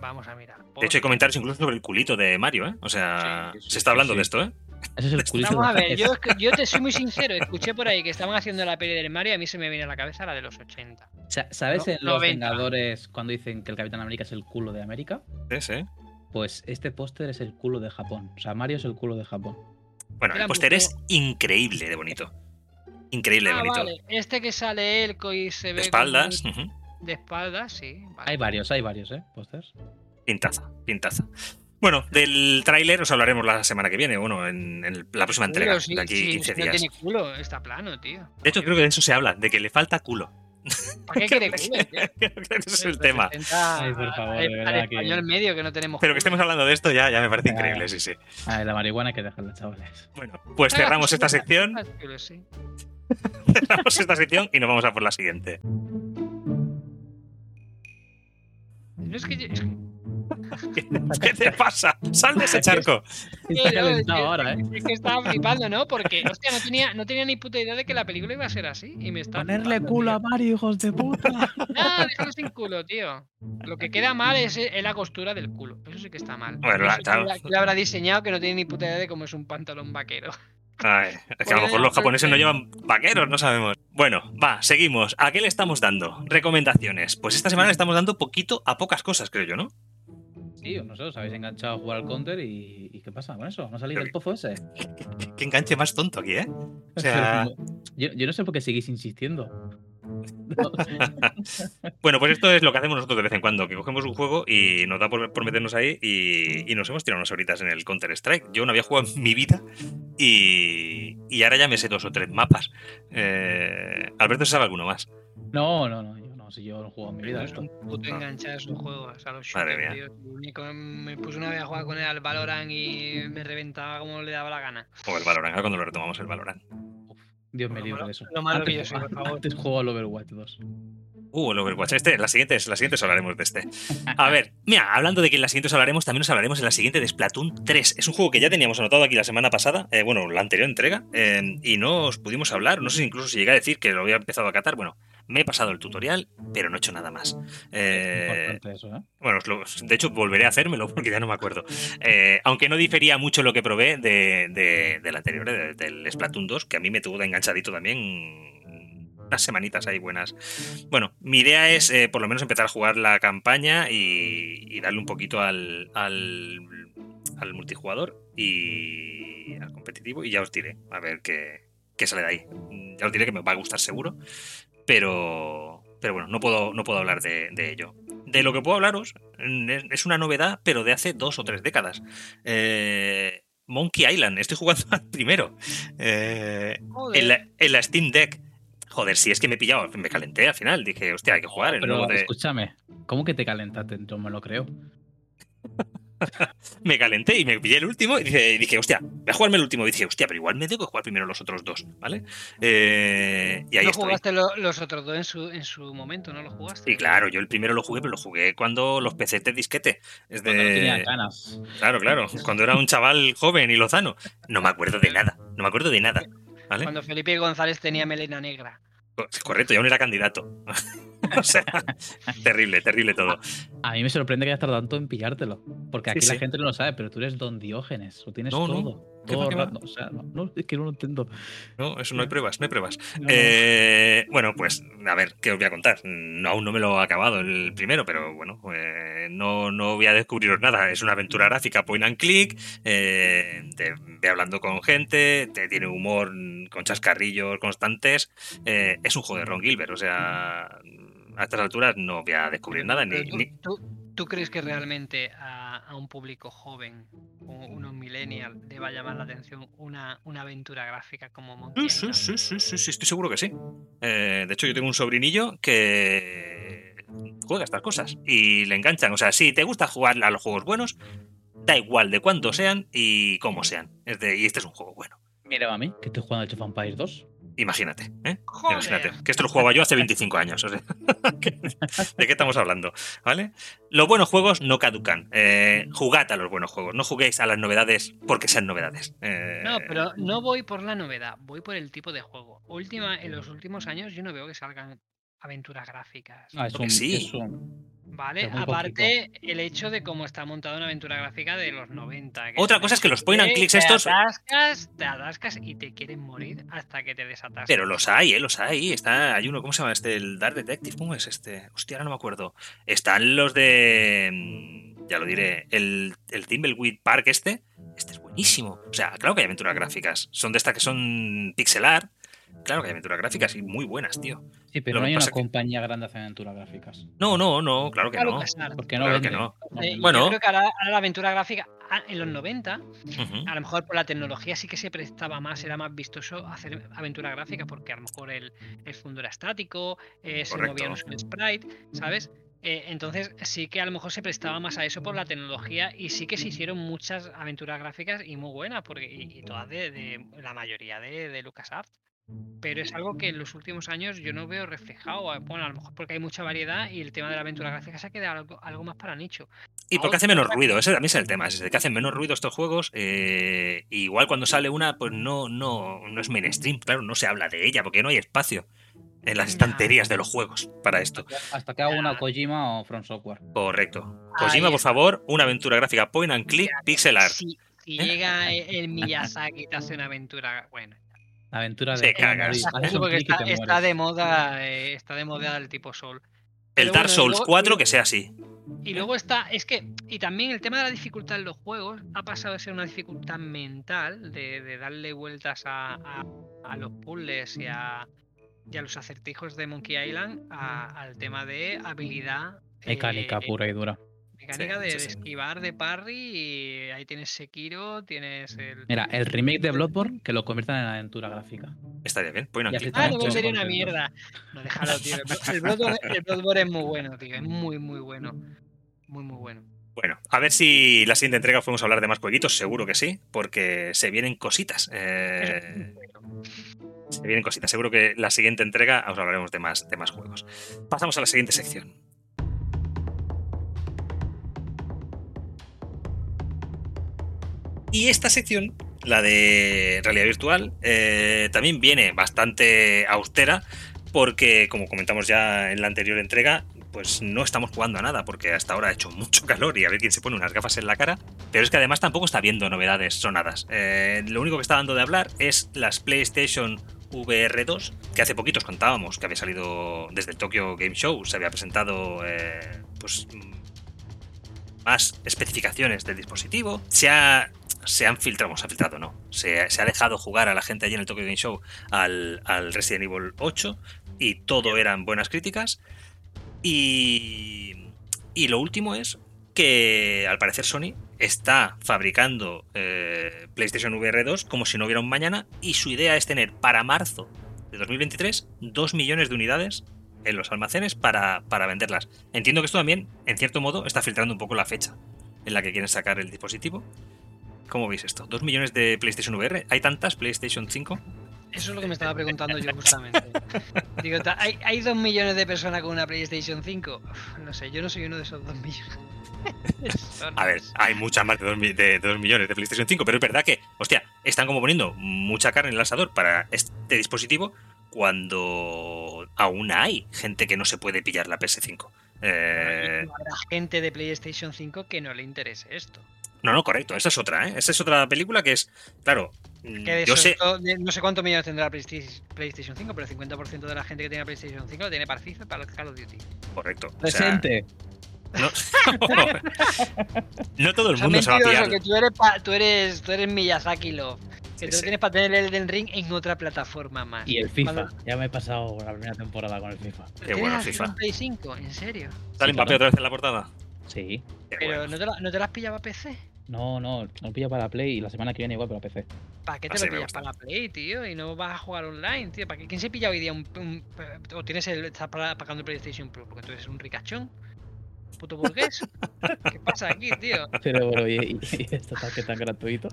Vamos a mirar. De hecho, hay comentarios incluso sobre el culito de Mario, ¿eh? O sea, Sí, sí, se está hablando sí. de esto, ¿eh? Ese es el culito Vamos a de- ver, yo, te soy muy (laughs) sincero, escuché por ahí que estaban haciendo la peli del Mario y a mí se me viene a la cabeza la de los 80. Sa- ¿Sabes no- en Los 90. Vengadores cuando dicen que el Capitán América es el culo de América? Sí, sí. Pues este póster es el culo de Japón. O sea, Mario es el culo de Japón. Bueno, el póster mucho- es increíble de bonito. Increíble de Ah, bonito. vale, este que sale Elco y se ve De espaldas. ujú. De espaldas, sí. vale. Hay varios, hay varios, ¿eh? Pósters. Pintaza, pintaza. Bueno, del tráiler os hablaremos la semana que viene, bueno, en, en la próxima Culo, entrega, sí, de aquí sí, 15 si no días. tiene culo, está plano, tío. De hecho, creo que de eso se habla, de que le falta culo. ¿Para qué (laughs) quiere culo? tío? (laughs) Creo que ese es el tema. Representa Ay, por favor, de al verdad que- español medio que no tenemos Pero que estemos hablando de esto ya, ya me parece Ah. increíble, sí, sí. Ah, la marihuana que dejarla, chavales. Bueno, pues cerramos esta pues, sección, (laughs) ah, cerramos esta sección y nos vamos a por la siguiente. No es que yo- es que- (laughs) ¿Qué te pasa? ¡Sal de ese charco! Está no, calentado es que- ahora, ¿eh? Es que estaba flipando, ¿no? Porque, hostia, no tenía, no tenía ni puta idea de que la película iba a ser así. Y me está Ponerle flipando, culo a tío. Mario, hijos de puta. Ah, déjalo sin culo, tío. Lo que queda mal es, es la costura del culo. Eso sí que está mal. Bueno, No la habrá diseñado que no tiene ni puta idea de cómo es un pantalón vaquero. Ay, es que a lo mejor los japoneses no llevan vaqueros, no sabemos. Bueno, va, seguimos. ¿A qué le estamos dando? Recomendaciones. Pues esta semana le estamos dando poquito a pocas cosas, creo yo, ¿no? Sí, no sé, os habéis enganchado a jugar al counter y, y ¿qué pasa con eso? ¿No ha salido Creo el pozo ese? Qué enganche más tonto aquí, ¿eh? O sea, (laughs) yo, yo no sé por qué seguís insistiendo. (laughs) bueno, pues esto es lo que hacemos nosotros de vez en cuando, que cogemos un juego y nos da por, por meternos ahí y, y nos hemos tirado unas horitas en el Counter-Strike. Yo no había jugado en mi vida y, y ahora ya me sé dos o tres mapas. Eh, Alberto se sabe alguno más. No, no, no, yo no, si yo no juego en mi vida Es esto. un puto No. enganchado a esos juegos, a los Madre mía. Me puse una vez a jugar con él al Valorant y me reventaba como le daba la gana. O el Valorant, ahora cuando lo retomamos el Valorant. Dios me libre de eso. lo malo que Antes- yo soy, por favor. Antes juego al Overwatch 2. Uh, el Overwatch. Este, la siguiente, la siguiente hablaremos de este. A ver, mira, hablando de que en la siguiente os hablaremos, también os hablaremos en la siguiente de Splatoon 3. Es un juego que ya teníamos anotado aquí la semana pasada, eh, bueno, la anterior entrega, eh, y no os pudimos hablar. No sé si incluso si llegué a decir que lo había empezado a catar. Bueno, me he pasado el tutorial, pero no he hecho nada más. Eh, Importante eso, ¿eh? bueno, de hecho, volveré a hacérmelo (laughs) porque ya no me acuerdo. Eh, aunque no difería mucho lo que probé de, de- del anterior, de- del Splatoon 2, que a mí me tuvo de enganchadito también unas semanitas ahí buenas. Bueno, mi idea es eh, por lo menos empezar a jugar la campaña y, y darle un poquito al, al, al multijugador y al competitivo y ya os diré a ver qué, qué sale de ahí. Ya os diré que me va a gustar seguro, pero, pero bueno, no puedo, no puedo hablar de, de ello. De lo que puedo hablaros mm, es, una novedad, pero de hace dos o tres décadas. Eh, Monkey Island, estoy jugando (laughs) al primero. Eh, en, la, en la Steam Deck. Joder, si es que me he pillado, me calenté al final. Dije, hostia, hay que jugar. El Pero nuevo de- escúchame, ¿cómo que te calentaste? Yo me lo creo. (laughs) (laughs) Me calenté y me pillé el último y dije, dije, hostia, voy a jugarme el último. Y dije, hostia, pero igual me tengo que jugar primero los otros dos, ¿vale? Eh, y ahí ¿No estoy. jugaste lo- los otros dos en su, en su momento? ¿No los jugaste? Y claro, yo el primero lo jugué, pero lo jugué cuando los PCs de disquete. Es Cuando no tenía de... ganas. Claro, claro. Cuando era un chaval joven y lozano. No me acuerdo de nada. No me acuerdo de nada. ¿Vale? Cuando Felipe González tenía melena negra. Correcto, ya aún era candidato. (laughs) o sea, (laughs) terrible, terrible todo. A mí me sorprende que hayas tardado tanto en pillártelo. Porque aquí Sí, la sí. gente no lo sabe, pero tú eres Don Diógenes. Lo tienes No, no. todo. ¿Qué va, todo qué el va? rato. O sea, no, no, es que no lo entiendo. No, eso no hay pruebas, no hay pruebas. No, no. Eh, bueno, pues a ver, ¿qué os voy a contar? No, aún no me lo he acabado el primero, pero bueno, eh, no, no voy a descubriros nada. Es una aventura gráfica point and click, eh, te ve hablando con gente, te tiene humor con chascarrillos constantes. eh, es un juego de Ron Gilbert, o sea, a estas alturas no voy a descubrir nada. Ni, Pero tú, ni- tú- tú crees que realmente a, a un público joven, unos millennial, le va a llamar la atención una, una aventura gráfica como Monkey Sí, sí, sí, sí, sí, sí, estoy seguro que sí. Eh, de hecho, yo tengo un sobrinillo que juega estas cosas y le enganchan. O sea, si te gusta jugar a los juegos buenos, da igual de cuántos sean y cómo sean. Es de, y este es un juego bueno. Mira a mí, que estoy jugando al Age of Empires 2. Imagínate, ¿eh? ¡Joder! Imagínate. Que esto lo jugaba yo hace 25 años. o sea, (laughs) ¿De qué estamos hablando? ¿Vale? Los buenos juegos no caducan. Eh, jugad a los buenos juegos. No juguéis a las novedades porque sean novedades. Eh, No, pero no voy por la novedad, voy por el tipo de juego. Última, en los últimos años yo no veo que salgan aventuras gráficas. Ah, es Porque un, sí. es un- ¿Vale? Aparte, el hecho de cómo está montada una aventura gráfica de los 90. Otra cosa es que los point and te- clicks te estos- atascas, te atascas y te quieren morir hasta que te desatascas. Pero los hay, ¿eh? Los hay. Está, hay uno, ¿cómo se llama este? El Dark Detective, ¿cómo es este? Hostia, ahora no me acuerdo. Están los de. mm, Ya lo diré. El, el Thimbleweed Park este. Este es buenísimo. O sea, claro que hay aventuras gráficas. Son de estas que son pixelar. Claro que hay aventuras gráficas y muy buenas, tío. Sí, pero Lo no hay una que- compañía grande haciendo aventuras gráficas. No, no, no, claro que Claro no. que. Porque no Claro que no. Eh, yo Bueno. creo que ahora, ahora la aventura gráfica ah, en los 90, Ujú. a lo mejor por la tecnología sí que se prestaba más, era más vistoso hacer aventura gráfica porque a lo mejor el, el fondo era estático, eh, se Correcto. movía no solo sprite, ¿sabes? Eh, entonces sí que a lo mejor se prestaba más a eso por la tecnología y sí que se hicieron muchas aventuras gráficas y muy buenas, porque, y, y todas de, de la mayoría de, de LucasArts. Pero es algo que en los últimos años yo no veo reflejado. eh, Bueno, a lo mejor porque hay mucha variedad y el tema de la aventura gráfica se ha quedado algo, algo más para nicho. Y porque hace menos ruido, ese también es el tema, es que hacen menos ruido estos juegos. eh, igual cuando sale una, pues no, no, no es mainstream, claro, no se habla de ella, porque no hay espacio en las estanterías de los juegos para esto. Hasta que haga una Kojima o From Software. Correcto. Kojima, por favor, una aventura gráfica point and click, pixel art. Si, si llega el, (laughs) el Miyazaki y te hace una aventura, bueno. La aventura de porque está, de moda, eh, está de moda el tipo Soul. El Pero Dark bueno, Souls luego- 4 que sea así. Y luego está, es que, y también el tema de la dificultad en los juegos ha pasado de ser una dificultad mental, de, de darle vueltas a, a- a los puzzles y a, y a los acertijos de Monkey Island, a- al tema de habilidad. Mecánica eh, pura y dura. Mecánica Sí, de, esquivar, de parry, y ahí tienes Sekiro, tienes el. Mira, el remake de Bloodborne que lo conviertan en aventura gráfica. Estaría bien. Y aquí. Ah, no, sería una mierda. No, déjalo, tío. Bloodborne, el Bloodborne es muy bueno, tío. Es muy, muy bueno. Muy, muy bueno. Bueno, a ver si la siguiente entrega podemos hablar de más jueguitos, seguro que sí, porque se vienen cositas. eh, se vienen cositas. Seguro que la siguiente entrega os hablaremos de más, de más juegos. Pasamos a la siguiente sección. Y esta sección, la de realidad virtual, eh, también viene bastante austera porque, como comentamos ya en la anterior entrega, pues no estamos jugando a nada porque hasta ahora ha hecho mucho calor y a ver quién se pone unas gafas en la cara. Pero es que además tampoco está viendo novedades sonadas. Eh, lo único que está dando de hablar es las PlayStation VR 2, que hace poquito os contábamos que había salido desde el Tokyo Game Show, se había presentado eh, pues mm, más especificaciones del dispositivo. Se ha se han filtrado, se ha filtrado, no. Se, se ha dejado jugar a la gente allí en el Tokyo Game Show al, al Resident Evil 8 y todo eran buenas críticas. Y, y lo último es que al parecer Sony está fabricando eh, PlayStation VR 2 como si no hubiera un mañana y su idea es tener para marzo de 2023 2 millones de unidades en los almacenes para, para venderlas. Entiendo que esto también, en cierto modo, está filtrando un poco la fecha en la que quieren sacar el dispositivo. ¿Cómo veis esto? ¿Dos millones de PlayStation VR? ¿Hay tantas PlayStation 5? Eso es lo que me estaba preguntando yo justamente. (laughs) Digo, ¿hay, ¿hay dos millones de personas con una PlayStation 5? Uf, no sé, yo no soy uno de esos dos millones. A ver, hay muchas más de 2 de, dos millones de PlayStation 5, pero es verdad que, hostia, están como poniendo mucha carne en el asador para este dispositivo cuando aún hay gente que no se puede pillar la PS5. Eh, Habrá gente de PlayStation 5 que no le interese esto. No, no, correcto, esa es otra, ¿eh? Esa es otra película que es, claro, mm, Que de yo sé, no sé cuántos millones tendrá PlayStation PlayStation 5, pero el 50% de la gente que tiene PlayStation 5 lo tiene para FIFA para Call of Duty. correcto. o sea, Presente. no, (laughs) no todo el O sea, mundo se va a pillar. que tú eres, pa- tú eres, tú eres Miyazaki Love. Que Sí, tú lo sí. tienes para tener el Elden Ring en otra plataforma más. Y el FIFA. Cuando- Ya me he pasado la primera temporada con el FIFA. ¿Pero Qué bueno, la FIFA. Play 5? ¿En serio? ¿Sale Sí, claro. otra vez en la portada? Sí. Qué Pero bueno. ¿no, te la, ¿no te las pillaba PC? No, no, no pilla para Play y la semana que viene igual para PC. ¿Para qué te Así lo pillas para la Play, tío? Y no vas a jugar online, tío. ¿Para qué? ¿Quién se pilla hoy día un, un- o tienes el estás pa- pagando el PlayStation Plus? Porque tú eres un ricachón. Puto burgués. (laughs) ¿Qué pasa aquí, tío? Pero, bro, ¿y, y esto tan, que tan gratuito?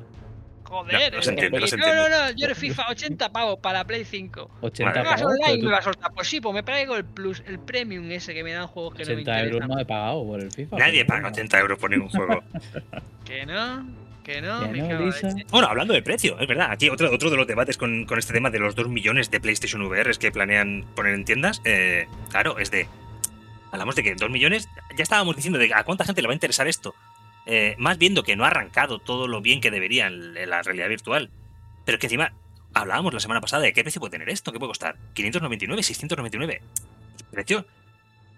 Joder, entiendo, no, entiendo. no, no, yo eres FIFA 80 pavos para la Play 5. 80 Vale. ¿Me vas pavos. online me vas a soltar? Pues sí, pues me traigo el plus, el premium ese que me dan juegos que no me 80 euros interesan. no he pagado por el FIFA. Nadie paga bueno. 80 euros por ningún juego. (laughs) Que no, que no, Que no. Bueno, hablando de precio, es verdad. Aquí otro, otro de los debates con, con este tema de los 2 millones de PlayStation VR que planean poner en tiendas. eh, claro, es de. Hablamos de que 2 millones. Ya estábamos diciendo de a cuánta gente le va a interesar esto. Eh, más viendo que no ha arrancado todo lo bien que debería en, en la realidad virtual. Pero que encima hablábamos la semana pasada de qué precio puede tener esto, qué puede costar. 599, 699. El precio,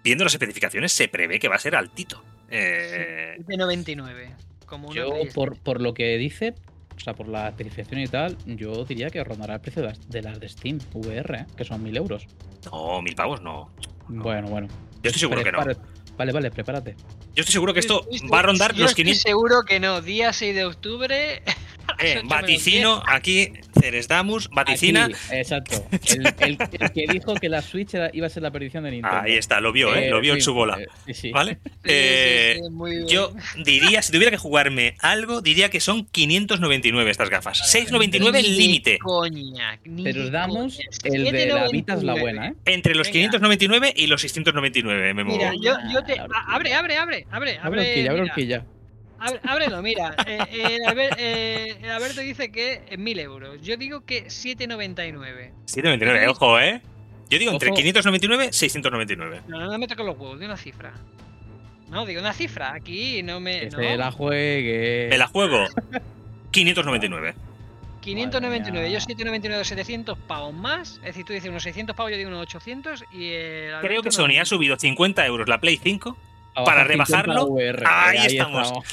viendo las especificaciones, se prevé que va a ser altito. Eh, De 99. Como Yo, por, por lo que dice, o sea, por la especificación y tal, yo diría que rondará el precio de las de, las de Steam VR, ¿eh? que son 1000 euros. no, mil pavos no. Bueno, bueno. Yo estoy seguro que no. Vale, vale, prepárate. Yo estoy seguro que esto estoy- va a rondar yo los estoy 500. seguro que no. Día 6 de octubre. (laughs) Eh, vaticino, aquí, Ceresdamus, vaticina. Aquí, exacto. El, el- el que dijo que la Switch era- iba a ser la perdición de Nintendo. Ahí está, lo vio, ¿eh? Lo vio en sí, su bola. eh, sí. ¿Vale? Eh. Yo diría, si tuviera que jugarme algo, diría que son 599 estas gafas. 699 Ni el límite. Coña, ni Pero de os damos coña. el de la Vita es la 7,99. buena, ¿eh? Entre los Venga. 599 y los 699 me muevo. Mira, yo, yo te. Abre, abre, abre, abre. Abre abre horquilla, abre horquilla. Ábrelo, mira. Eh, eh, Albert- eh, el Alberto dice que es 1000 euros. Yo digo que 7,99. 799, ojo, ¿eh? Yo digo entre Ojo. 599 y 699. No, no me toques los huevos, de una cifra. No, digo una cifra. Aquí no me. Que no. se la juegue. Me la juego. 599. 599, yo mía. 799, 700 pavos más. Es decir, tú dices unos 600 pavos, yo digo unos 800. Y el Creo que no- Sony ha subido 50 euros la Play 5. Para bajar 50 rebajarlo, VR, ahí estamos. (laughs)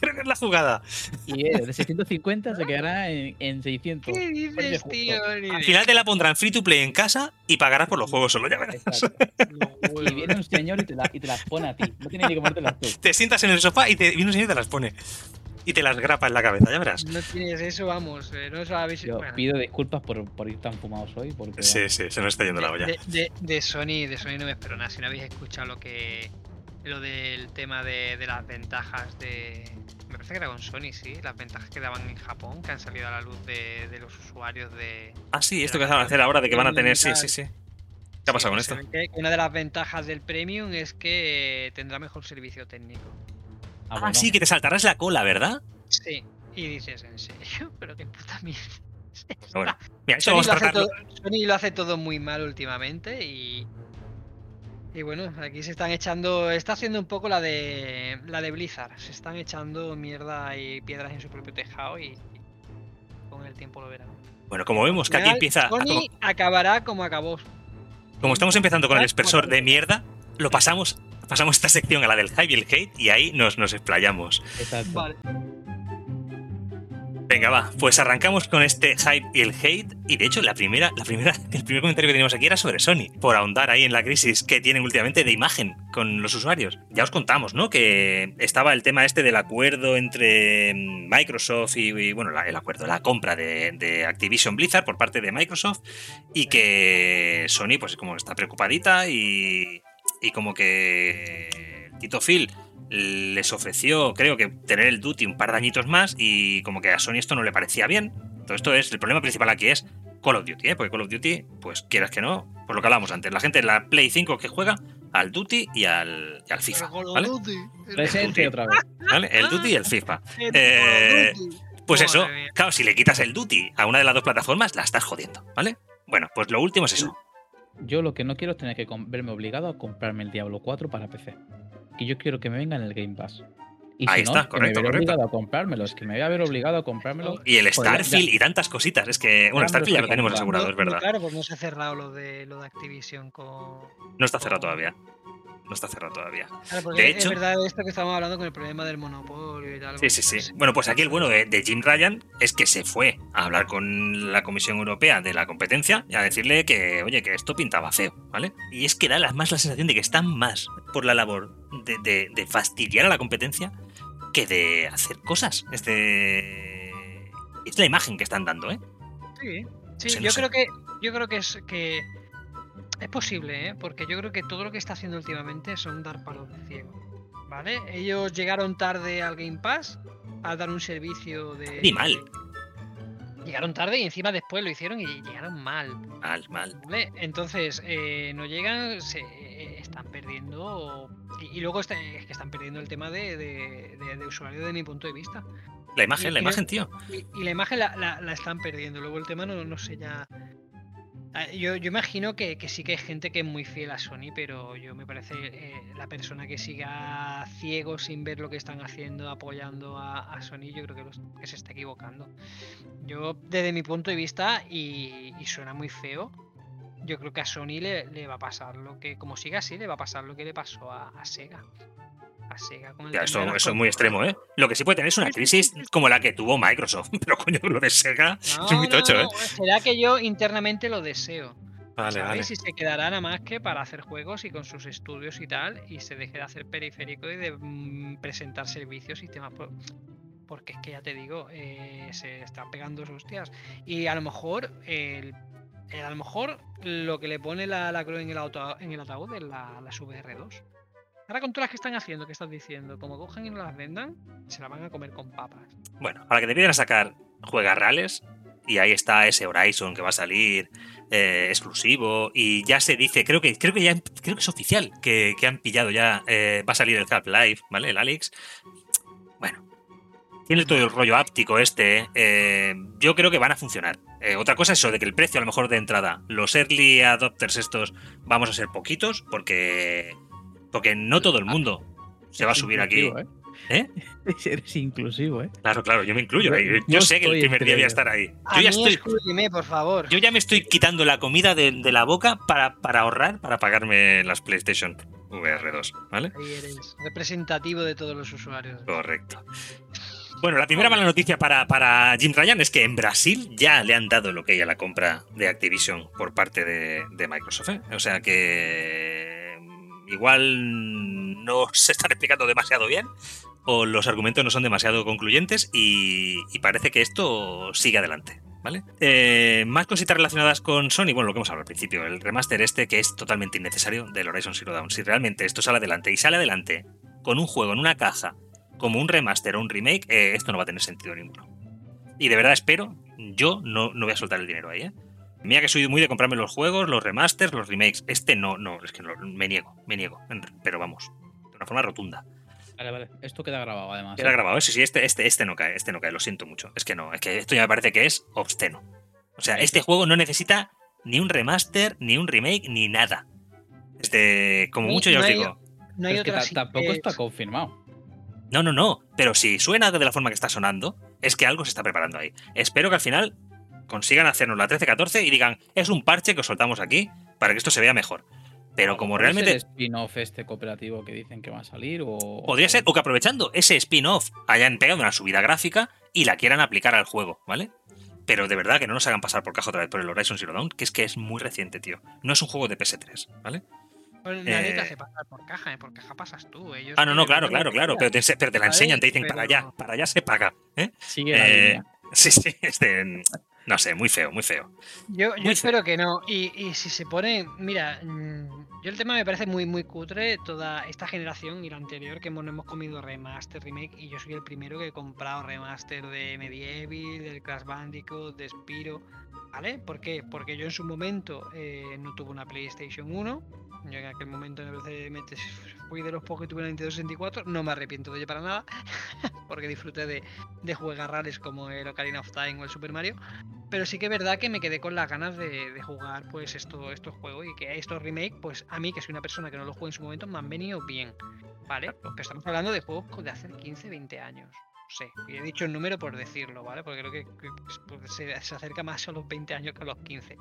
Creo que es la jugada. Y de 650 se quedará en, en 600. ¿Qué dices, tío? Al final te la pondrán free to play en casa y pagarás por los juegos solo. Ya verás. (laughs) Y viene un señor y te, la, y te las pone a ti. No tienes ni que ponértelas tú. Te sientas en el sofá y te viene un señor y te las pone. Y te las grapa en la cabeza, ya verás. No tienes eso, vamos. eh, no os lo habéis Yo bueno. pido disculpas por, por ir tan fumados hoy. Porque, Sí, sí, se nos está yendo la olla. De, de- de Sony, de Sony no me espero nada. Si no habéis escuchado lo que. Lo del tema de, de las ventajas de. Me parece que era con Sony, sí. Las ventajas que daban en Japón, que han salido a la luz de, de los usuarios de. Ah, sí, esto que van a hacer ahora de que van a tener. Sí, sí, sí. ¿Qué ha pasado con esto? Una de las ventajas del Premium es que tendrá mejor servicio técnico. Ah, Ah, bueno. sí, que te saltarás la cola, ¿verdad? Sí. Y dices, ¿en serio? (laughs) Pero qué puta mierda. Bueno, mira, eso Sony vamos lo, todo, Sony lo hace todo muy mal últimamente y. Y bueno, aquí se están echando. Está haciendo un poco la de. la de Blizzard. Se están echando mierda y piedras en su propio tejado y. y con el tiempo lo verán. Bueno, como vemos que aquí empieza. Sony acabará como acabó. como estamos empezando con el expresor de mierda, lo pasamos. Pasamos esta sección a la del hype y el hate y ahí nos, nos explayamos. Exacto. Vale. Venga, va, pues arrancamos con este hype y el hate. Y de hecho, la primera, la primera, (laughs) el primer comentario que teníamos aquí era sobre Sony, por ahondar ahí en la crisis que tienen últimamente de imagen con los usuarios. Ya os contamos, ¿no? Que estaba el tema este del acuerdo entre Microsoft y, y, bueno, la- el acuerdo, la compra de, de Activision Blizzard por parte de Microsoft y que Sony, pues como está preocupadita y, y como que Tito Phil les ofreció, creo que, tener el Duty un par de añitos más y como que a Sony esto no le parecía bien. Todo esto es, el problema principal aquí es Call of Duty, ¿eh? porque Call of Duty, pues quieras que no, por lo que hablábamos antes, la gente de la Play 5 que juega al Duty y al, y al FIFA, ¿vale? Presente otra vez. ¿Vale? El Duty y el FIFA. (laughs) Eh, Pues Madre eso, mía. claro, si le quitas el Duty a una de las dos plataformas, la estás jodiendo, ¿vale? Bueno, pues lo último es eso. Yo lo que no quiero es tener que verme obligado a comprarme el Diablo 4 para PC. Que yo quiero que me venga en el Game Pass. Y Ahí si está, no, correcto, que me correcto. obligado a comprármelo. Es que me voy a ver obligado a comprármelo. Y el ya- Starfield y tantas cositas. Es que, bueno, Starfield ya lo tenemos asegurado, es verdad. Claro, pues no se ha cerrado lo de lo de Activision con. No está cerrado todavía. No está cerrado todavía. Claro, porque De es hecho- verdad esto que estamos hablando con el problema del monopolio y tal. Sí, sí, sí. Bueno, pues aquí el bueno de, de Jim Ryan es que se fue a hablar con la Comisión Europea de la competencia y a decirle que, oye, que esto pintaba feo, ¿vale? Y es que da más la sensación de que están más por la labor de, de- de fastidiar a la competencia que de hacer cosas. Es de... Es la imagen que están dando, ¿eh? Sí, sí, no yo sé. creo que yo creo que es que es posible, ¿eh? porque yo creo que todo lo que está haciendo últimamente son dar palos de ciego. ¿Vale? Ellos llegaron tarde al Game Pass a dar un servicio de. Ni mal. Llegaron tarde y encima después lo hicieron y llegaron mal. Mal, mal. ¿vale? Entonces, eh, no llegan, se eh, están perdiendo. Y, y luego está- es que están perdiendo el tema de, de, de- de usuario de mi punto de vista. La imagen, la Y- imagen, tío. Y, y la imagen la, la- la están perdiendo. Luego el tema no, no sé ya. Ah, Yo, yo imagino que, que sí que hay gente que es muy fiel a Sony, pero yo me parece eh, la persona que siga ciego sin ver lo que están haciendo, apoyando a, a Sony, yo creo que, los- que se está equivocando. Yo, desde mi punto de vista, y, y suena muy feo, yo creo que a Sony le, le va a pasar lo que, como siga así, le va a pasar lo que le pasó a, a Sega. A Sega con el Ya, eso, es muy extremo, ¿eh? Lo que sí puede tener es una crisis como la que tuvo Microsoft. (laughs) Pero coño, lo de Sega es muy tocho, no, ¿eh? Será que yo internamente lo deseo. Vale, ¿sabes? vale. Y se quedará nada más que para hacer juegos y con sus estudios y tal, y se deje de hacer periférico y de mm, presentar servicios y temas. por- Porque es que ya te digo, eh, se están pegando sus hostias. Y a lo mejor, a lo mejor lo que le pone la, la cruz en el, auto, en el ataúd es la, la VR2. Ahora con todas las que están haciendo, que estás diciendo, como cojan y no las vendan, se la van a comer con papas. Bueno, ahora que te vienen a sacar juegas reales, y ahí está ese Horizon que va a salir eh, exclusivo, y ya se dice, creo que creo que ya creo que es oficial que, que han pillado ya, eh, va a salir el Half-Life, ¿vale? El Alex. Bueno, tiene todo el rollo áptico este, eh, yo creo que van a funcionar. Otra cosa es eso de que el precio a lo mejor de entrada, los early adopters estos vamos a ser poquitos, porque, porque no todo el mundo se va a subir aquí. ¿eh? ¿Eh? (laughs) Eres inclusivo, ¿eh? Claro, claro, yo me incluyo. Yo- yo sé que el primer día voy a estar ahí. A Yo ya mí estoy. exclúyeme, por favor. Yo ya me estoy quitando la comida de, de la boca para, para ahorrar, para pagarme las PlayStation VR2, ¿vale? Ahí eres representativo de todos los usuarios. Correcto. Bueno, la primera mala noticia para, para Jim Ryan es que en Brasil ya le han dado lo que hay a la compra de Activision por parte de, de Microsoft. ¿eh? O sea que igual no (laughs) se están explicando demasiado bien o los argumentos no son demasiado concluyentes y, y parece que esto sigue adelante. ¿Vale? Eh, más cositas relacionadas con Sony, bueno, lo que hemos hablado al principio, el remaster este que es totalmente innecesario del Horizon Zero Dawn. Si realmente esto sale adelante y sale adelante con un juego en una caja como un remaster o un remake, eh, esto no va a tener sentido ninguno. Y de verdad espero, yo no, no voy a soltar el dinero ahí, ¿eh? Mira que soy muy de comprarme los juegos, los remasters, los remakes. Este no, no, es que no, me niego, me niego. Pero vamos, de una forma rotunda. Vale, vale. Esto queda grabado, además. Queda ¿eh? grabado, sí, sí, este, este, este no cae, este no cae, lo siento mucho. Es que no, es que esto ya me parece que es obsceno. O sea, este juego no necesita ni un remaster, ni un remake, ni nada. Este, como No- mucho ya no os hay- digo. No hay Pero es que otra tampoco está confirmado. No, no, no. Pero si suena de la forma que está sonando, es que algo se está preparando ahí. Espero que al final consigan hacernos la 13-14 y digan, es un parche que os soltamos aquí para que esto se vea mejor. Pero como ¿Es el realmente spin-off este cooperativo que dicen que va a salir? O... podría ser, o que aprovechando ese spin-off hayan pegado una subida gráfica y la quieran aplicar al juego, ¿vale? Pero de verdad que no nos hagan pasar por caja otra vez por el Horizon Zero Dawn, que es que es muy reciente, tío. No es un juego de PS3, ¿vale? Pues nadie Eh, te hace pasar por caja, ¿eh? por caja pasas tú. Ellos Ah, no, no, claro, claro, claro. Pero te, pero te la enseñan, te dicen pero- para allá, para allá se paga. ¿eh? Sigue la Eh, línea. (laughs) Sí, sí, este, no sé, muy feo, muy feo. Yo, yo Muy espero que no. Y, y si se pone. Mira, mm, yo el tema me parece muy, muy cutre. Toda esta generación y la anterior que hemos, hemos comido remaster, remake. Y yo soy el primero que he comprado remaster de Medieval, del Crash Bandicoot, de Spiro. ¿Vale? ¿Por qué? Porque yo en su momento eh, no tuve una PlayStation 1. Yo en aquel momento me (laughs) fui de los pocos que tuve una Nintendo 64. No me arrepiento de ello para nada. (laughs) porque disfruté de, de juegarrales como el Ocarina of Time o el Super Mario. Pero sí que es verdad que me quedé con las ganas de, de jugar pues esto, estos juegos y que estos remake, pues a mí, que soy una persona que no los juego en su momento, me han venido bien. ¿Vale? Exacto. Pero estamos hablando de juegos de hace 15, 20 años. No sé, y he dicho el número por decirlo, ¿vale? Porque creo que, que, pues, se, se acerca más a los 20 años que a los 15.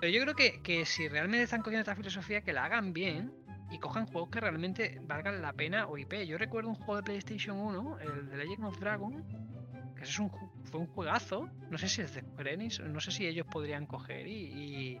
Pero yo creo que, que si realmente están cogiendo esta filosofía, que la hagan bien y cojan juegos que realmente valgan la pena o IP. Yo recuerdo un juego de PlayStation 1, el de Legend of Dragon, que es un, fue un juegazo. No sé si es de Square Enix, no sé si ellos podrían coger y.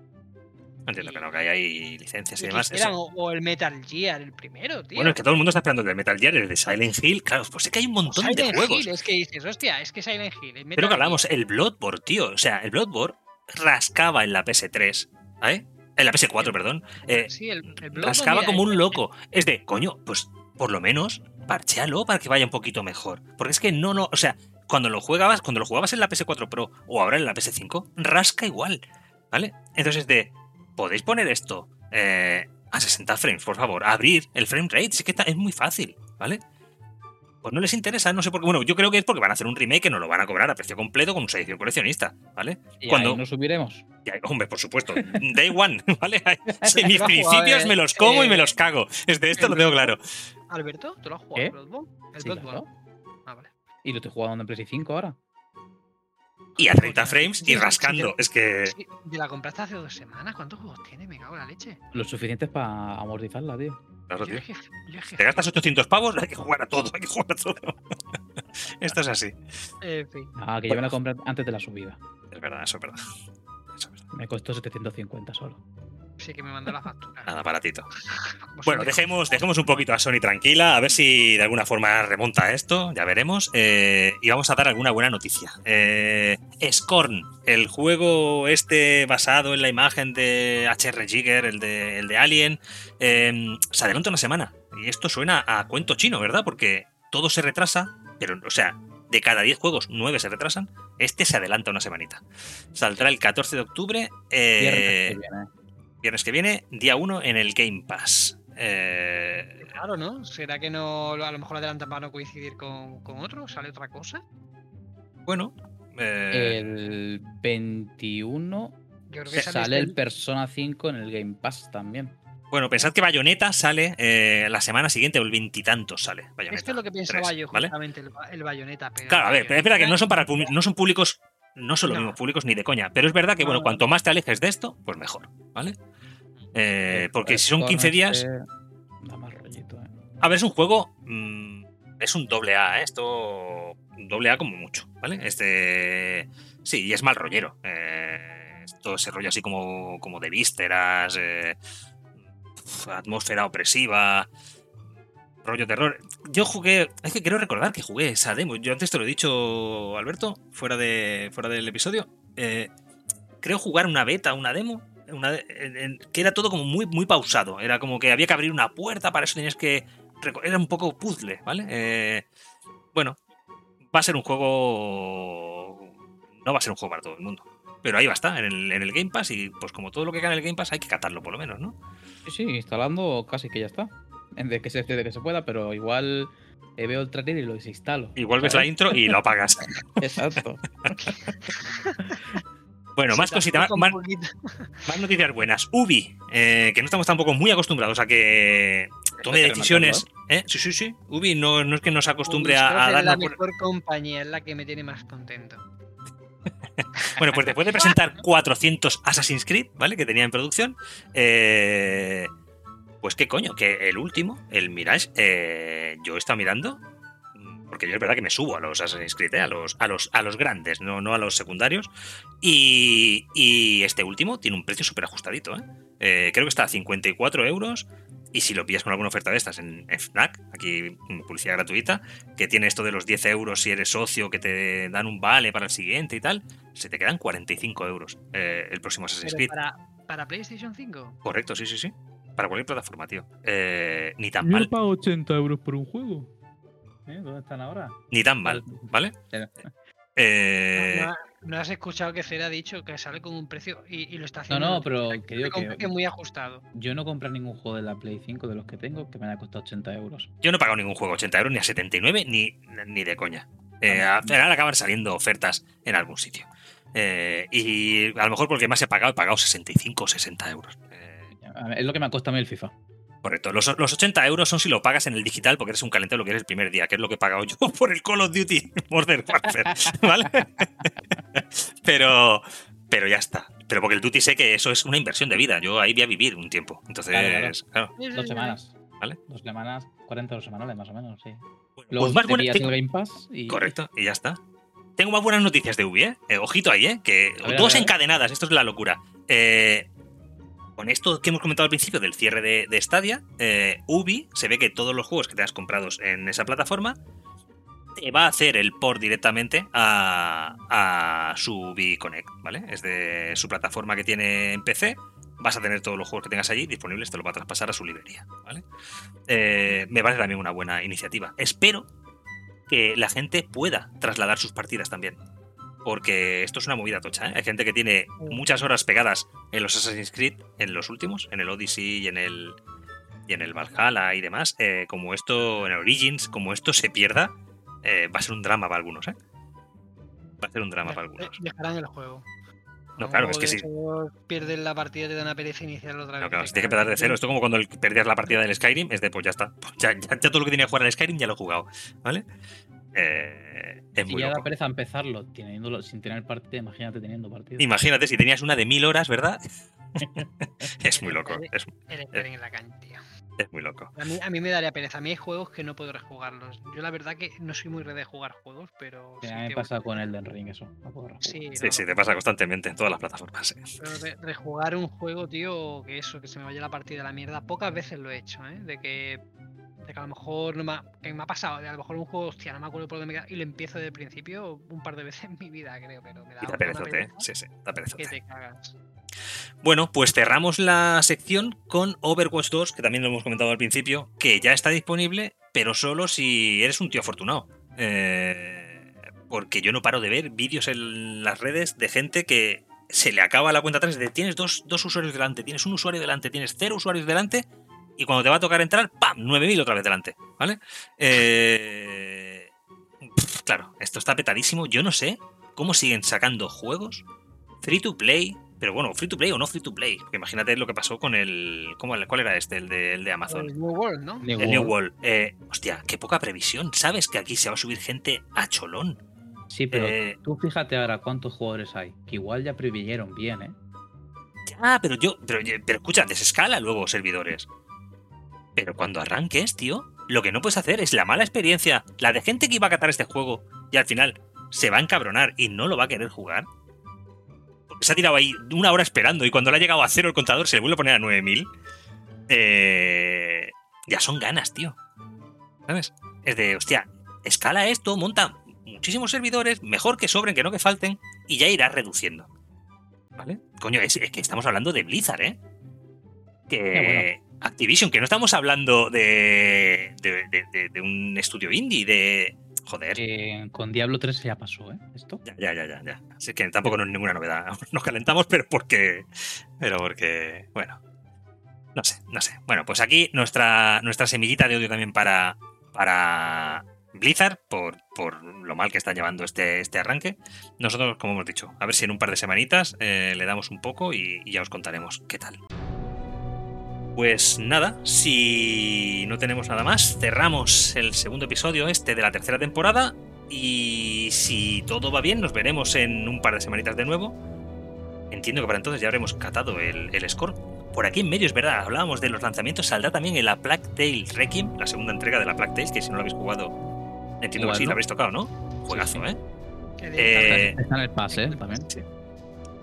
entiendo que no, que hay ahí licencias y y demás. quisieran, o, o el Metal Gear, el primero, tío. Bueno, es que todo el mundo está esperando el de Metal Gear, el de Silent Hill. Claro, pues es que hay un montón de Silent juegos. Hill, es que dices, hostia, es que Silent Hill. el Pero que hablamos, el Bloodborne, tío. O sea, el Bloodborne rascaba en la PS3, ¿vale? En la PS4, perdón. Eh, sí, el, el rascaba mira, como un loco. Es de, coño, pues por lo menos parchealo para que vaya un poquito mejor. Porque es que no, no, o sea, cuando lo jugabas, cuando lo jugabas en la PS4 Pro o ahora en la PS5, rasca igual, ¿vale? Entonces de, podéis poner esto eh, a 60 frames, por favor, abrir el frame rate, sí que está- es muy fácil, ¿vale? Pues no les interesa, no sé por qué. Bueno, yo creo que es porque van a hacer un remake que nos lo van a cobrar a precio completo con su edición coleccionista, ¿vale? Y cuando- ahí nos subiremos. Y ahí, hombre, por supuesto. Day one, (laughs) ¿vale? (laughs) Si mis principios eh, me los como y me eh, los cago. Es de esto lo tengo claro. Alberto, ¿tú lo has jugado? Bloodborne? El Sí, Bloodborne. claro. Y lo estoy jugando en PlayStation 5 ahora. Y a 30 frames y rascando. Es que. Sí, ¿De la compraste hace dos semanas? ¿Cuántos juegos tiene? Me cago en la leche. Lo suficiente para amortizarla, tío. Claro, tío. yo Te gastas 800 pavos, hay que jugar a todo, hay que jugar a todo. (laughs) Esto es así. En fin. Ah, que Bueno. yo me la compré antes de la subida. Es verdad, eso es verdad. Eso es verdad. Me costó 750 solo. Sí que me mandó la factura. Nada, baratito. Bueno, dejemos, dejemos un poquito a Sony tranquila, a ver si de alguna forma remonta esto, ya veremos. Eh, y vamos a dar alguna buena noticia. Eh, Scorn, el juego este basado en la imagen de HR Jigger, el de, el de Alien, eh, se adelanta una semana. Y esto suena a cuento chino, ¿verdad? Porque todo se retrasa, pero, o sea, de cada 10 juegos, 9 se retrasan. Este se adelanta una semanita. Saldrá el 14 de octubre. eh, Viernes que viene. Día 1 en el Game Pass. Eh, Claro, ¿no? ¿Será que no a lo mejor adelantan para no coincidir con, con otro? ¿Sale otra cosa? bueno, eh, El 21 Yo creo que sale este- el Persona 5 en el Game Pass también. Bueno, pensad que Bayonetta sale eh, la semana siguiente o el veintitantos sale. Bayonetta Esto es lo que pensaba 3, yo ¿vale? justamente, el, el bayoneta. pero Claro, a ver, pero espera que no son para Bayonetta- no son públicos, no son los No. mismos públicos ni de coña. Pero es verdad que, bueno, No. cuanto más te alejes de esto, pues mejor, ¿vale? Eh, porque El si son Storm 15 días, este Da más rollito, eh. a ver, es un juego. mm, es un doble A, ¿eh? esto. Doble A como mucho, ¿vale? Este. Sí, y es mal rollero. eh, todo ese rollo así como, como de vísceras, eh, atmósfera opresiva, rollo terror. Yo jugué. Es que quiero recordar que jugué esa demo. Yo antes te lo he dicho, Alberto, fuera, de, fuera del episodio. eh, creo jugar una beta, una demo. que era todo como muy, muy pausado. Era como que había que abrir una puerta, para eso tenías que. Era un poco puzzle, ¿vale? Eh, bueno, va a ser un juego. No va a ser un juego para todo el mundo. Pero ahí va a estar, en el, en el Game Pass, y pues como todo lo que cae en el Game Pass hay que catarlo por lo menos, ¿no? Sí, sí, instalando casi que ya está. (laughs) De que se, de que se pueda, pero igual eh, veo el trailer y lo desinstalo. Y vuelves la intro y lo apagas. (laughs) Exacto. Bueno, más cositas, más, más noticias buenas. Ubi, eh, que no estamos tampoco muy acostumbrados a que tome decisiones. ¿eh? Sí, sí, sí. Ubi no, no es que nos acostumbre a, a es darnos la por- mejor compañía, es la que me tiene más contento. (laughs) Bueno, pues después de presentar 400 Assassin's Creed, ¿vale? Que tenía en producción, eh, pues qué coño, que el último, el Mirage, eh, yo he estado mirando, porque yo es verdad que me subo a los Assassin's Creed, ¿eh? a, los, a, los, a los grandes, no, no a los secundarios, y, y este último tiene un precio súper ajustadito, ¿eh? Eh, Creo que está a 54 euros. Y si lo pillas con alguna oferta de estas en, Fnac, aquí mm, publicidad gratuita, que tiene esto de los 10 euros si eres socio, que te dan un vale para el siguiente y tal, se te quedan 45 euros eh, el próximo Assassin's Creed. para, para PlayStation 5. Correcto, sí, sí, sí. Para cualquier plataforma, tío. Eh, ni tan Yo mal, pago 80 euros por un juego. ¿Eh? ¿Dónde están ahora? ni tan mal, ¿vale? Pero- Eh, No, no has escuchado que Cera ha dicho que sale con un precio y, y lo está No, haciendo. no, pero que un que precio muy ajustado. yo no compré ningún juego de la Play 5 de los que tengo que me haya costado 80 euros. yo no he pagado ningún juego 80 euros, ni a 79, ni, ni de coña. Eh, al final acaban saliendo ofertas en algún sitio. Eh, y a lo mejor porque más he pagado, he pagado 65 o 60 euros. Es lo que me ha costado a mí el FIFA. Correcto. Los, los 80 euros son si lo pagas en el digital porque eres un calentero lo que eres el primer día, que es lo que he pagado yo (laughs) por el Call of Duty (laughs) Modern Warfare. ¿Vale? (laughs) pero, pero ya está. Pero porque el Duty sé que eso es una inversión de vida. Yo ahí voy a vivir un tiempo. Entonces, Claro, claro. Dos semanas. Vale. Dos semanas, 40 euros semanales más o menos, sí. Pues Luego más te buena- tengo- el Game Pass y... Correcto, y ya está. Tengo más buenas noticias de Ubi, ¿eh? Eh, ojito ahí, ¿eh? Que ver, dos encadenadas, esto es la locura. Eh, con esto que hemos comentado al principio del cierre de, de Stadia, eh, Ubi se ve que todos los juegos que te has comprado en esa plataforma te va a hacer el port directamente a, su Ubi Connect, ¿vale? Es de su plataforma que tiene en PC. Vas a tener todos los juegos que tengas allí disponibles, te lo va a traspasar a su librería. Eh, me parece también una buena iniciativa. Espero que la gente pueda trasladar sus partidas también. Porque esto es una movida tocha, ¿eh? Hay gente que tiene muchas horas pegadas en los Assassin's Creed, en los últimos, en el Odyssey y en el, y en el Valhalla y demás. Eh, como esto, en el Origins, como esto se pierda, eh, va a ser un drama para algunos, ¿eh? Va a ser un drama para algunos. Dejarán el juego. No, claro, es que sí. si pierdes la partida te dan a pereza iniciar otra vez. No, claro, si tienes que empezar de cero. Esto como cuando perdías la partida del Skyrim, es de pues ya está. Pues (laughs) ya, ya- ya todo lo que tenía que jugar al Skyrim ya lo he jugado, ¿vale? Eh, es Si muy ya da loco. pereza empezarlo teniéndolo, sin tener partida, imagínate teniendo partida. Imagínate si tenías una de mil horas, ¿verdad? (laughs) es muy loco, es, El Skyrim en la cancha, tío. es muy loco. A mí, a mí me daría pereza. A mí hay juegos que no puedo rejugarlos. Yo la verdad que no soy muy re de jugar juegos, pero... Sí, sí a mí me pasa con Elden Ring eso. no puedo rejugar. Sí, Sí, no, sí, te pasa constantemente en todas las plataformas. eh. Pero re- rejugar un juego, tío, que eso, que se me vaya la partida a la mierda, pocas veces lo he hecho, ¿eh? De que, de que a lo mejor no me ha, que me ha pasado, de a lo mejor un juego, hostia, no me acuerdo por dónde me queda, y lo empiezo desde el principio un par de veces en mi vida, creo, pero me da Y da perezote, ¿eh? pereza Sí, sí, da que perezote. te cagas. Bueno, pues cerramos la sección con Overwatch 2, que también lo hemos comentado al principio, que ya está disponible, pero solo si eres un tío afortunado. Eh, porque yo no paro de ver vídeos en las redes de gente que se le acaba la cuenta 3 de tienes dos, dos usuarios delante, tienes un usuario delante, tienes cero usuarios delante, y cuando te va a tocar entrar, ¡pam! 9000 otra vez delante, ¿vale? Eh, claro, esto está petadísimo. Yo no sé cómo siguen sacando juegos free to play Pero bueno, free to play o no free to play. Porque imagínate lo que pasó con el. ¿cómo, ¿Cuál era este? El de, el de Amazon. El New World, ¿no? New El New World. World. Eh, hostia, qué poca previsión. ¿Sabes que aquí se va a subir gente a cholón? Sí, pero Eh, tú fíjate ahora cuántos jugadores hay. Que igual ya previnieron bien, ¿eh? Ah, pero yo. Pero, pero escucha, desescala luego servidores. Pero cuando arranques, tío, lo que no puedes hacer es la mala experiencia, la de gente que iba a catar este juego y al final se va a encabronar y no lo va a querer jugar. Se ha tirado ahí una hora esperando y cuando le ha llegado a cero el contador se le vuelve a poner a 9000. Eh, ya son ganas, tío. ¿Sabes? Es de, hostia, escala esto, monta muchísimos servidores, mejor que sobren, que no que falten, y ya irás reduciendo. ¿Vale? Coño, es, es que estamos hablando de Blizzard, ¿eh? Que Activision, que no estamos hablando de, de, de- de- de un estudio indie, de... Joder. Eh, con Diablo 3 ya pasó, ¿eh? Esto. Ya, ya, ya, ya, ya. Así que tampoco no es ninguna novedad. (laughs) Nos calentamos, pero porque. Pero porque. Bueno. No sé, no sé. Bueno, pues aquí nuestra, nuestra semillita de odio también para. para Blizzard, por, por lo mal que está llevando este, este arranque. Nosotros, como hemos dicho, a ver si en un par de semanitas eh, le damos un poco y, y ya os contaremos qué tal. Pues nada, si no tenemos nada más, cerramos el segundo episodio este de la tercera temporada y si todo va bien, nos veremos en un par de semanitas de nuevo. Entiendo que para entonces ya habremos catado el, el score. Por aquí en medio, es verdad, hablábamos de los lanzamientos, saldrá también en la Plague Tale Requiem, la segunda entrega de la Plague Tale, que si no lo habéis jugado, entiendo que sí, lo habréis tocado, ¿no? Juegazo, sí. ¿eh? Eh, Está en el pase, ¿eh? También.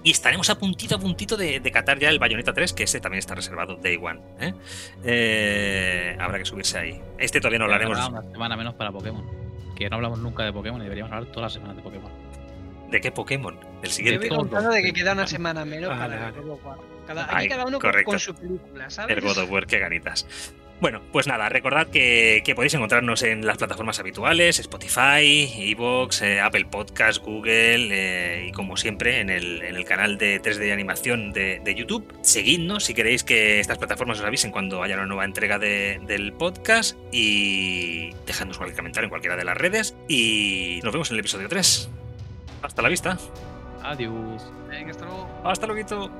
Y estaremos a puntito, a puntito de, de catar ya el Bayonetta 3, que ese también está reservado Day One. ¿eh? Eh, habrá que subirse ahí. Este todavía no. Habrá Una semana menos para Pokémon. Que no hablamos nunca de Pokémon y deberíamos hablar todas las semanas de Pokémon. ¿De qué Pokémon? El Yo siguiente. voy contando de que queda una semana menos Vale, para. Cada, aquí cada uno correcto. con su película, ¿sabes? El God of War, qué ganitas. Bueno, pues nada, recordad que, que podéis encontrarnos en las plataformas habituales, Spotify, Evox, eh, Apple Podcast, Google eh, y como siempre en el, en el canal de 3D de animación de, de YouTube. Seguidnos si queréis que estas plataformas os avisen cuando haya una nueva entrega de- del podcast y dejadnos cualquier comentario en cualquiera de las redes y nos vemos en el episodio 3. Hasta la vista. Adiós. Venga, hasta luego. Hasta luego.